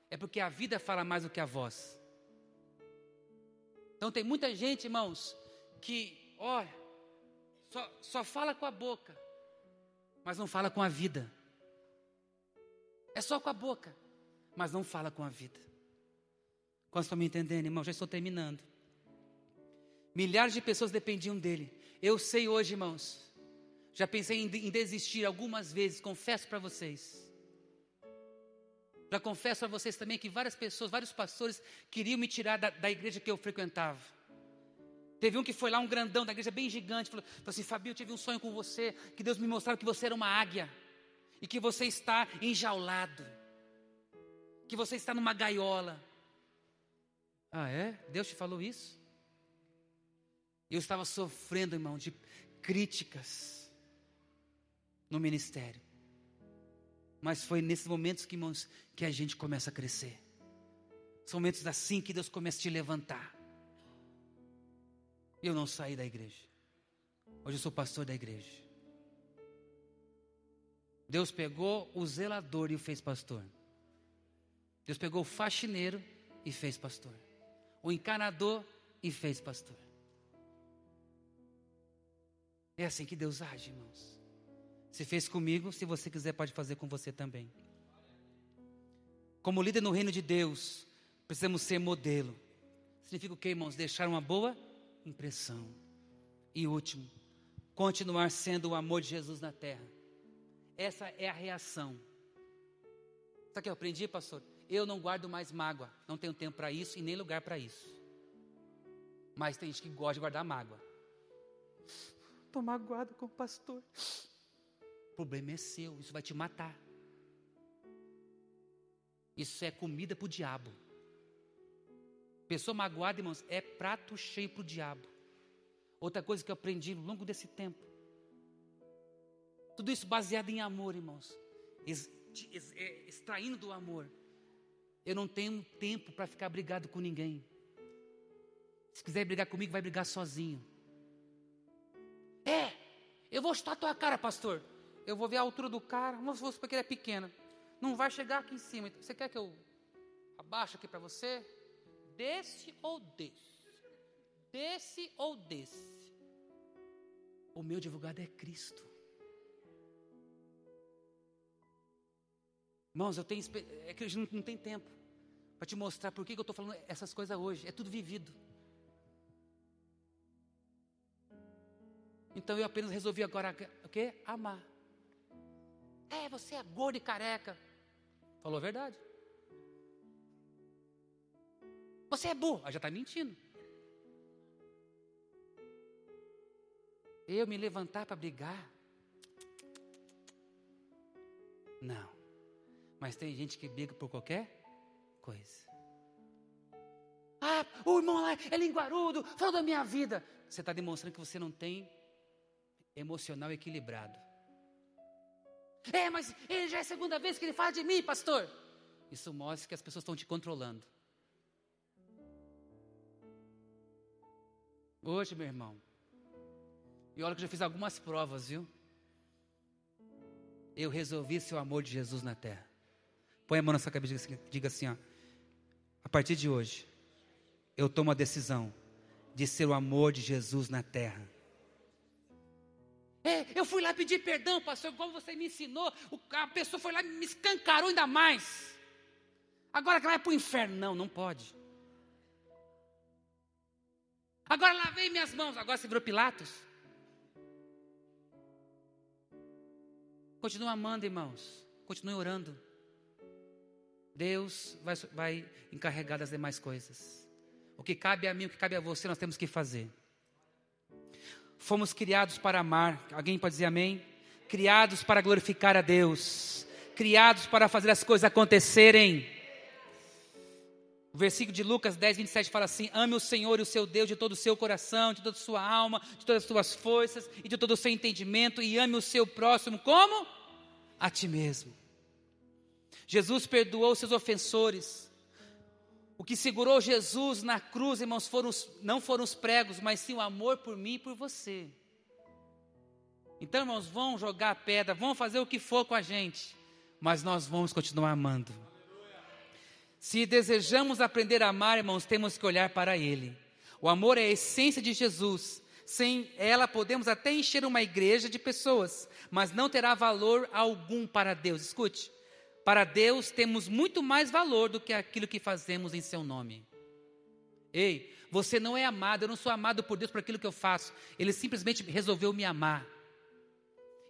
é porque a vida fala mais do que a voz. Então tem muita gente, irmãos, que, olha, só, só fala com a boca, mas não fala com a vida. É só com a boca, mas não fala com a vida. Quantos estão me entendendo, irmão? Já estou terminando. Milhares de pessoas dependiam dele. Eu sei hoje, irmãos. Já pensei em, desistir algumas vezes, confesso para vocês. Já confesso a vocês também que várias pessoas, vários pastores queriam me tirar da, da igreja que eu frequentava. Teve um que foi lá, um grandão da igreja, bem gigante, falou, falou assim: Fabio, eu tive um sonho com você, que Deus me mostrava que você era uma águia, e que você está enjaulado, que você está numa gaiola. Ah, é? Deus te falou isso? Eu estava sofrendo, irmão, de críticas no ministério. Mas foi nesses momentos que, irmãos, que a gente começa a crescer. São momentos assim que Deus começa a te levantar. Eu não saí da igreja. Hoje eu sou pastor da igreja. Deus pegou o zelador e o fez pastor. Deus pegou o faxineiro e fez pastor. O encanador e fez pastor. É assim que Deus age, irmãos. Se fez comigo, se você quiser, pode fazer com você também. Como líder no reino de Deus, precisamos ser modelo. Significa o que, irmãos? Deixar uma boa impressão. E último, continuar sendo o amor de Jesus na terra. Essa é a reação. Sabe o que eu aprendi, pastor? Eu não guardo mais mágoa. Não tenho tempo para isso e nem lugar para isso. Mas tem gente que gosta de guardar mágoa. Estou magoado com o pastor. O problema é seu, isso vai te matar. Isso é comida para o diabo. Pessoa magoada, irmãos, é prato cheio para o diabo. Outra coisa que eu aprendi ao longo desse tempo. Tudo isso baseado em amor, irmãos. É, extraindo do amor. Eu não tenho tempo para ficar brigado com ninguém. Se quiser brigar comigo, vai brigar sozinho. É, eu vou chutar tua cara, pastor. Eu vou ver a altura do cara, vamos supor que ele é pequeno. Não vai chegar aqui em cima. Você quer que eu abaixe aqui para você? Desse ou desse? Desse ou desse? O meu advogado é Cristo. Irmãos, eu tenho. É que a gente não tem tempo para te mostrar por que eu estou falando essas coisas hoje. É tudo vivido. Então eu apenas resolvi agora o quê? Amar. É, você é gordo e careca. Falou a verdade. Você é burro. Ah, já está mentindo. Eu me levantar para brigar? Não. Mas tem gente que briga por qualquer coisa. Ah, o irmão lá é linguarudo, falou da minha vida. Você está demonstrando que você não tem emocional equilibrado. É, mas ele já é a segunda vez que ele fala de mim, pastor. Isso mostra que as pessoas estão te controlando. Hoje, meu irmão, e olha que eu já fiz algumas provas, viu? Eu resolvi ser o amor de Jesus na terra. Põe a mão na sua cabeça e diga assim, assim: ó, a partir de hoje, eu tomo a decisão de ser o amor de Jesus na terra. É, eu fui lá pedir perdão, pastor, igual você me ensinou. a pessoa foi lá e me escancarou ainda mais. Agora que ela vai para o inferno. Não, não pode. Agora lavei minhas mãos. Agora você virou Pilatos. Continue amando, irmãos. Continue orando. Deus vai, vai encarregar das demais coisas. O que cabe a mim, o que cabe a você, nós temos que fazer. Fomos criados para amar. Alguém pode dizer amém? Criados para glorificar a Deus. Criados para fazer as coisas acontecerem. O versículo de Lucas 10, 27 fala assim: Ame o Senhor e o seu Deus de todo o seu coração, de toda a sua alma, de todas as suas forças e de todo o seu entendimento, e ame o seu próximo como? A ti mesmo. Jesus perdoou seus ofensores. O que segurou Jesus na cruz, irmãos, foram os, não foram os pregos, mas sim o amor por mim e por você. Então, irmãos, vão jogar pedra, vão fazer o que for com a gente, mas nós vamos continuar amando. Se desejamos aprender a amar, irmãos, temos que olhar para Ele. O amor é a essência de Jesus. Sem ela, podemos até encher uma igreja de pessoas, mas não terá valor algum para Deus. Escute, para Deus temos muito mais valor do que aquilo que fazemos em Seu nome. Ei, você não é amado, eu não sou amado por Deus por aquilo que eu faço. Ele simplesmente resolveu me amar.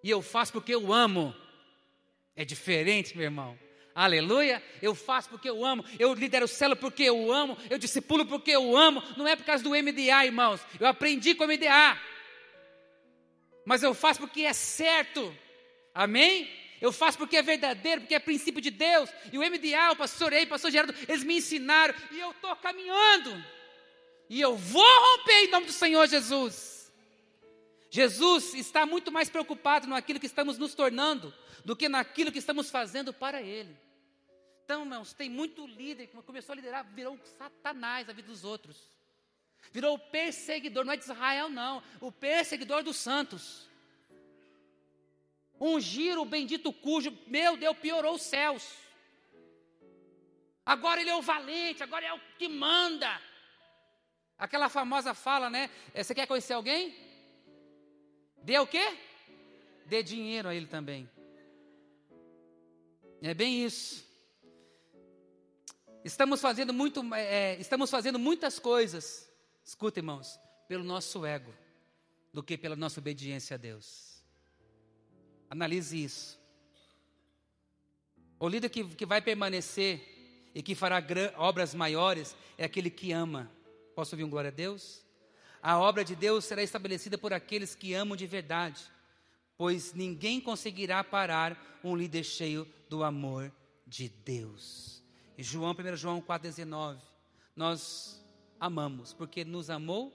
E eu faço porque eu amo. É diferente, meu irmão. Aleluia. Eu faço porque eu amo. Eu lidero o célula porque eu amo. Eu discipulo porque eu amo. Não é por causa do MDA, irmãos. Eu aprendi com o MDA. Mas eu faço porque é certo. Amém? Eu faço porque é verdadeiro, porque é princípio de Deus. E o MDA, o pastor Ei, o pastor Gerardo, eles me ensinaram. E eu estou caminhando. E eu vou romper em nome do Senhor Jesus. Jesus está muito mais preocupado naquilo que estamos nos tornando do que naquilo que estamos fazendo para Ele. Então, irmãos, tem muito líder que começou a liderar, virou Satanás a vida dos outros. Virou o perseguidor, não é de Israel, não, o perseguidor dos santos. Ungir o bendito cujo, meu Deus, piorou os céus. Agora ele é o valente, agora é o que manda. Aquela famosa fala, né? Eh, você quer conhecer alguém? Dê o quê? Dê dinheiro a ele também. É bem isso. Estamos fazendo muito, é, estamos fazendo muitas coisas. Escuta, irmãos, pelo nosso ego, do que pela nossa obediência a Deus. Analise isso. O líder que, que vai permanecer e que fará obras maiores é aquele que ama. Posso ouvir um glória a Deus? A obra de Deus será estabelecida por aqueles que amam de verdade, pois ninguém conseguirá parar um líder cheio do amor de Deus. E João, 1 João 4,19, nós amamos, porque nos amou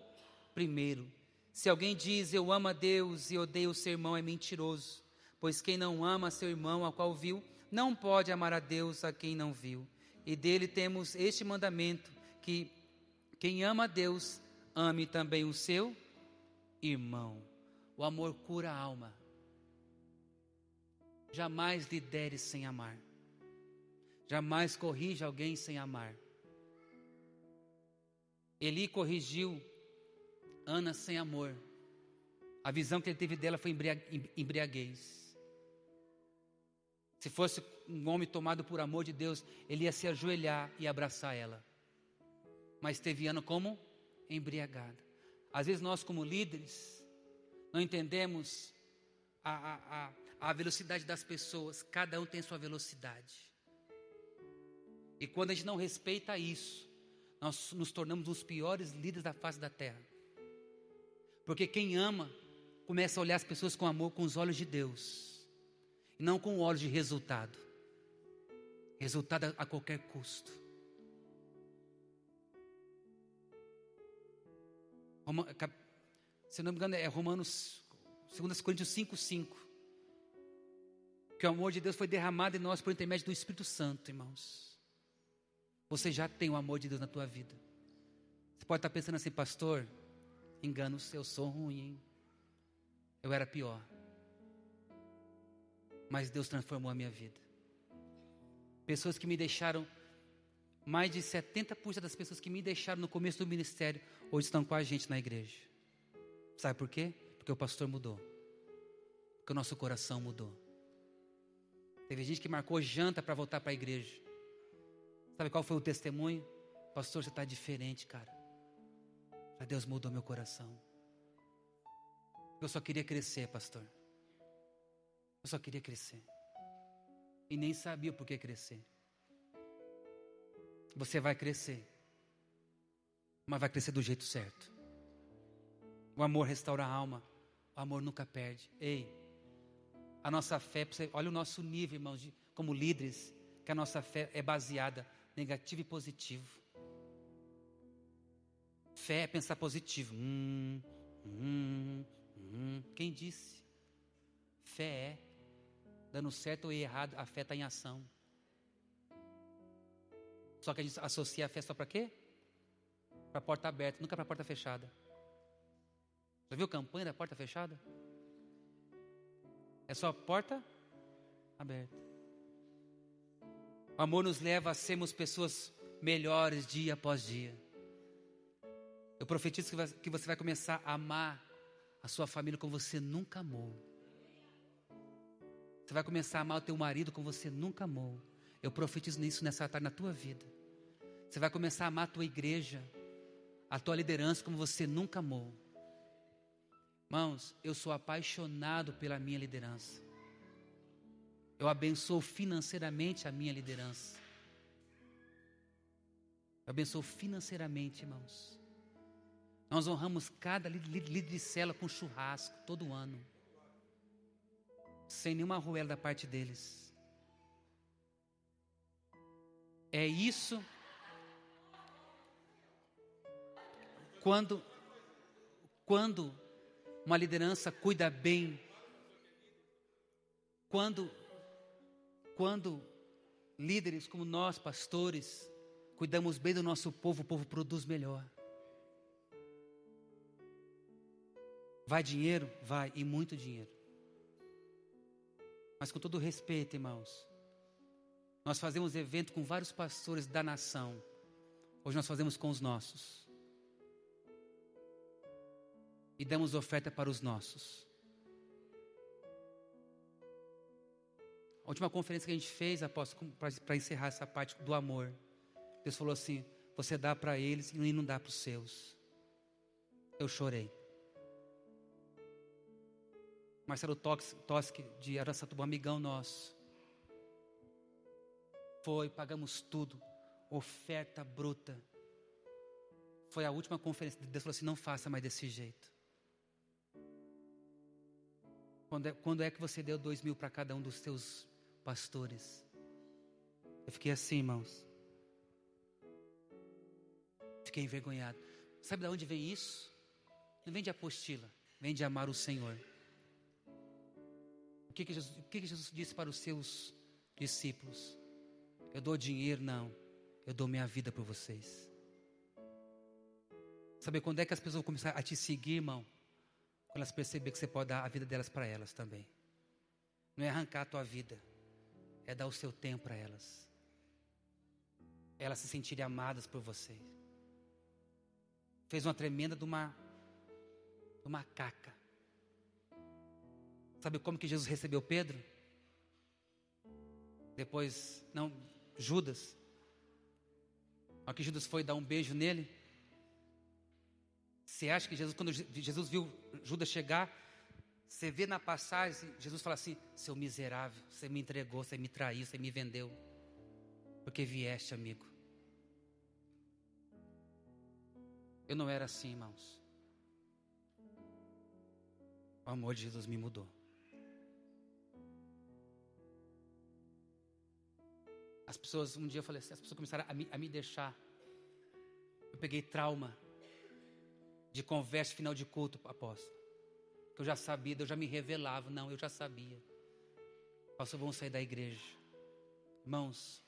primeiro. Se alguém diz eu amo a Deus e odeio o seu irmão, é mentiroso. Pois quem não ama seu irmão, a qual viu, não pode amar a Deus a quem não viu. E dele temos este mandamento: que quem ama a Deus, ame também o seu irmão. O amor cura a alma. Jamais lidere sem amar. Jamais corrija alguém sem amar. Eli corrigiu Ana sem amor. A visão que ele teve dela foi embriaguez. Se fosse um homem tomado por amor de Deus, ele ia se ajoelhar e abraçar ela. Mas teve Ana como embriagada. Às vezes nós, como líderes, não entendemos a, a, a velocidade das pessoas. Cada um tem sua velocidade. E quando a gente não respeita isso, nós nos tornamos os piores líderes da face da terra. Porque quem ama começa a olhar as pessoas com amor, com os olhos de Deus e não com olhos de resultado. Resultado a qualquer custo. Se não me engano, é Romanos, 2 Coríntios 5, 5. Que o amor de Deus foi derramado em nós por intermédio do Espírito Santo, irmãos. Você já tem o amor de Deus na tua vida. Você pode estar pensando assim, pastor, engano, eu sou ruim, hein? Eu era pior mas Deus transformou a minha vida. Pessoas que me deixaram, mais de 70% das pessoas que me deixaram no começo do ministério, hoje estão com a gente na igreja. Sabe por quê? Porque o pastor mudou. Porque o nosso coração mudou. Teve gente que marcou janta para voltar para a igreja. Sabe qual foi o testemunho? Pastor, você está diferente, cara. Deus mudou meu coração. Eu só queria crescer, pastor. Eu só queria crescer. E nem sabia por que crescer. Você vai crescer. Mas vai crescer do jeito certo. O amor restaura a alma. O amor nunca perde. Ei, a nossa fé, olha o nosso nível, irmãos, de, como líderes, que a nossa fé é baseada negativo e positivo. Fé é pensar positivo. Hum, hum, hum. Quem disse? Fé é dando certo ou errado, a fé está em ação. Só que a gente associa a fé só para quê? Para porta aberta, nunca para porta fechada. Já viu campanha da porta fechada? É só porta aberta. O amor nos leva a sermos pessoas melhores dia após dia. Eu profetizo que você vai começar a amar a sua família como você nunca amou. Você vai começar a amar o teu marido como você nunca amou. Eu profetizo nisso nessa tarde na tua vida. Você vai começar a amar a tua igreja a tua liderança como você nunca amou. Irmãos, eu sou apaixonado pela minha liderança. Eu abençoo financeiramente a minha liderança. Eu abençoo financeiramente, irmãos. Nós honramos cada líder de cela com churrasco todo ano. Sem nenhuma ruela da parte deles. É isso. Quando, quando uma liderança cuida bem, quando quando líderes como nós, pastores, cuidamos bem do nosso povo, o povo produz melhor. Vai dinheiro? Vai, e muito dinheiro. Mas com todo respeito, irmãos, nós fazemos evento com vários pastores da nação. Hoje nós fazemos com os nossos. E damos oferta para os nossos. A última conferência que a gente fez, apóstolo, para encerrar essa parte do amor, Deus falou assim: você dá para eles e não dá para os seus. Eu chorei. Marcelo Toschi, de Araçatuba, amigão nosso. Foi, pagamos tudo, oferta bruta. Foi a última conferência. Deus falou assim: não faça mais desse jeito. Quando é, quando é que você deu dois mil para cada um dos seus pastores. Eu fiquei assim, irmãos. Fiquei envergonhado. Sabe de onde vem isso? Não vem de apostila, vem de amar o Senhor. Que, que, Jesus, o que, que Jesus disse para os seus discípulos? Eu dou dinheiro? Não. Eu dou minha vida por vocês. Sabe quando é que as pessoas vão começar a te seguir, irmão? Quando elas perceberem que você pode dar a vida delas para elas também. Não é arrancar a tua vida é dar o seu tempo para elas. Elas se sentirem amadas por você. Fez uma tremenda de uma, de uma caca. Sabe como que Jesus recebeu Pedro? Depois, não, Judas. Ao que Judas foi dar um beijo nele. Você acha que Jesus, quando Jesus viu Judas chegar, você vê na passagem, Jesus fala assim: seu miserável, você me entregou, você me traiu, você me vendeu, porque vieste, amigo. Eu não era assim, irmãos. O amor de Jesus me mudou. As pessoas, um dia eu falei assim, as pessoas começaram a me, a me deixar. Eu peguei trauma de conversa final de culto, apóstolo que eu já sabia, eu já me revelava. Não, eu já sabia. Pastor, vamos sair da igreja. Irmãos,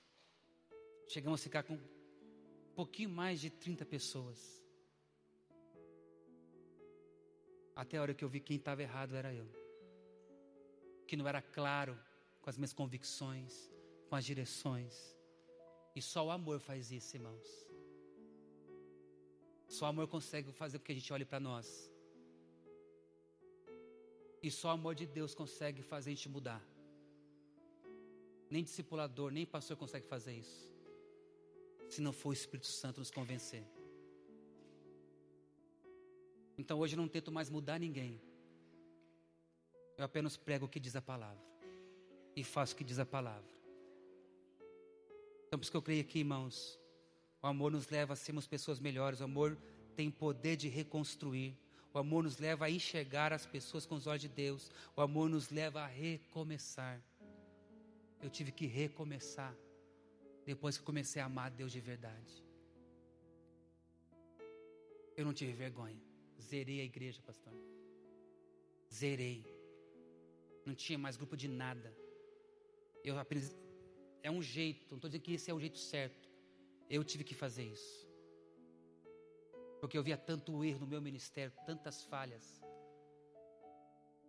chegamos a ficar com um pouquinho mais de 30 pessoas. Até a hora que eu vi quem estava errado era eu. Que não era claro com as minhas convicções, com as direções. E só o amor faz isso, irmãos. Só o amor consegue fazer com que a gente olhe para nós e só o amor de Deus consegue fazer a gente mudar. Nem discipulador, nem pastor consegue fazer isso. Se não for o Espírito Santo nos convencer. Então hoje eu não tento mais mudar ninguém. Eu apenas prego o que diz a palavra. E faço o que diz a palavra. Então por isso que eu creio aqui, irmãos. O amor nos leva a sermos pessoas melhores. O amor tem poder de reconstruir. O amor nos leva a enxergar as pessoas com os olhos de Deus. O amor nos leva a recomeçar. Eu tive que recomeçar depois que comecei a amar Deus de verdade. Eu não tive vergonha. Zerei a igreja, pastor. Zerei. Não tinha mais grupo de nada. Eu aprendi. É um jeito, não estou dizendo que esse é o jeito certo. Eu tive que fazer isso. Porque eu via tanto erro no meu ministério, tantas falhas.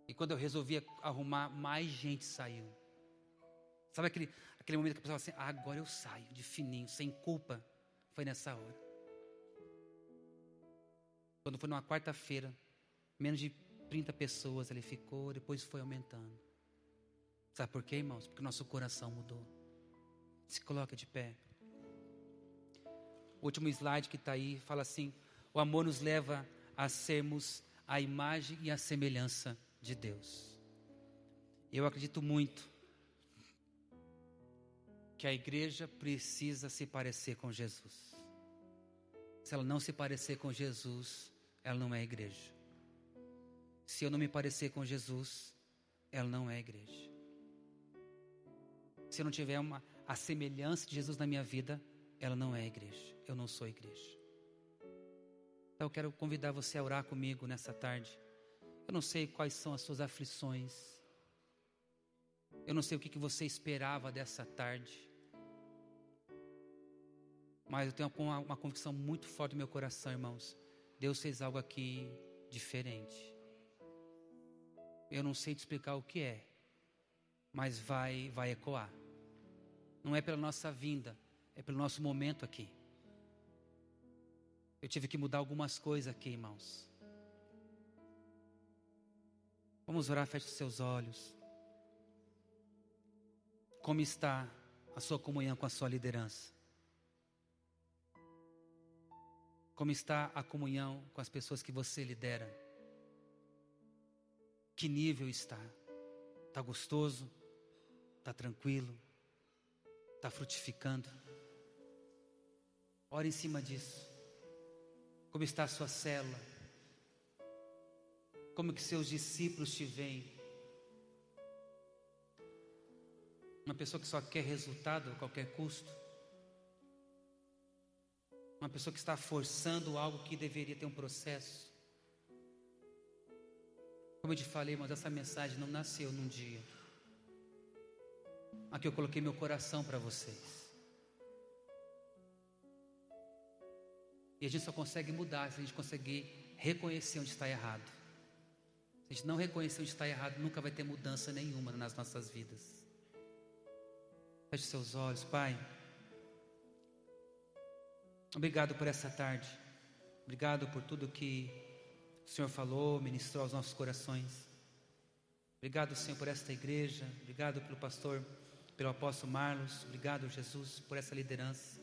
E quando eu resolvi arrumar, mais gente saiu. Sabe aquele, aquele momento que a pessoa fala assim: ah, agora eu saio de fininho, sem culpa? Foi nessa hora. Quando foi numa quarta-feira, menos de 30 pessoas ele ficou, depois foi aumentando. Sabe por quê, irmãos? Porque nosso coração mudou. Se coloca de pé. O último slide que está aí fala assim: O amor nos leva a sermos a imagem e a semelhança de Deus. Eu acredito muito que a igreja precisa se parecer com Jesus. Se ela não se parecer com Jesus, ela não é igreja. Se eu não me parecer com Jesus, ela não é igreja. Se eu não tiver uma, a semelhança de Jesus na minha vida, ela não é igreja. Eu não sou igreja. Então eu quero convidar você a orar comigo nessa tarde. Eu não sei quais são as suas aflições. Eu não sei o que, você esperava dessa tarde. Mas eu tenho uma, uma convicção muito forte no meu coração, irmãos. Deus fez algo aqui diferente. Eu não sei te explicar o que é, mas vai, vai ecoar. Não é pela nossa vinda, é pelo nosso momento aqui. Eu tive que mudar algumas coisas aqui, irmãos. Vamos orar, feche seus olhos. Como está a sua comunhão com a sua liderança? Como está a comunhão com as pessoas que você lidera? Que nível está? Está gostoso? Está tranquilo? Está frutificando? Ora em cima disso. Como está a sua célula? Como que seus discípulos te veem? Uma pessoa que só quer resultado a qualquer custo? Uma pessoa que está forçando algo que deveria ter um processo. Como eu te falei, mas essa mensagem não nasceu num dia. Aqui eu coloquei meu coração para vocês. E a gente só consegue mudar se a gente conseguir reconhecer onde está errado. Se a gente não reconhecer onde está errado, nunca vai ter mudança nenhuma nas nossas vidas. Feche seus olhos, Pai. Obrigado por essa tarde. Obrigado por tudo que o Senhor falou, ministrou aos nossos corações. Obrigado, Senhor, por esta igreja. Obrigado pelo pastor, pelo apóstolo Marlos. Obrigado, Jesus, por essa liderança.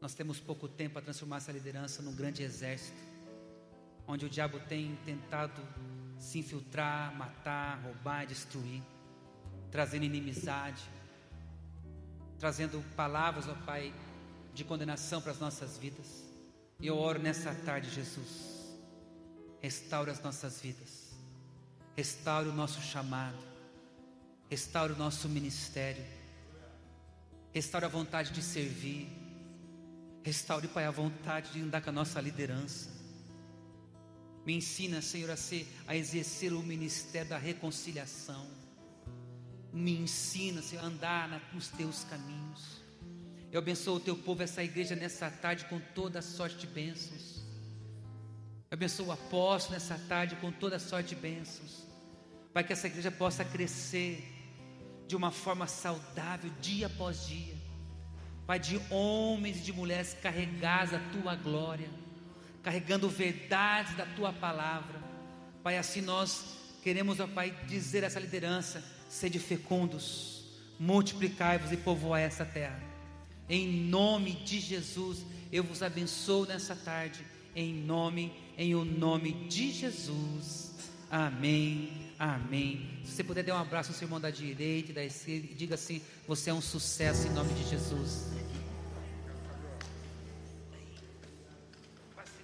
Nós temos pouco tempo para transformar essa liderança num grande exército, onde o diabo tem tentado se infiltrar, matar, roubar, destruir, trazendo inimizade, trazendo palavras, ó Pai, de condenação para as nossas vidas. E eu oro nessa tarde, Jesus. Restaure as nossas vidas. Restaure o nosso chamado. Restaure o nosso ministério. Restaure a vontade de servir. Restaure, Pai, a vontade de andar com a nossa liderança. Me ensina, Senhor, a, ser, a exercer o ministério da reconciliação. Me ensina, Senhor, a andar nos teus caminhos. Eu abençoo o teu povo, essa igreja nessa tarde com toda sorte de bênçãos. Eu abençoo o apóstolo nessa tarde com toda sorte de bênçãos. Para que essa igreja possa crescer de uma forma saudável dia após dia. Pai, de homens e de mulheres carregados da tua glória, carregando verdades da tua palavra. Pai, assim nós queremos, ó Pai, dizer a essa liderança: sede fecundos, multiplicai-vos e povoai essa terra. Em nome de Jesus, eu vos abençoo nessa tarde. Em nome, em o nome de Jesus. Amém. Amém. Se você puder dar um abraço ao seu irmão da direita e da esquerda, diga assim: você é um sucesso em nome de Jesus.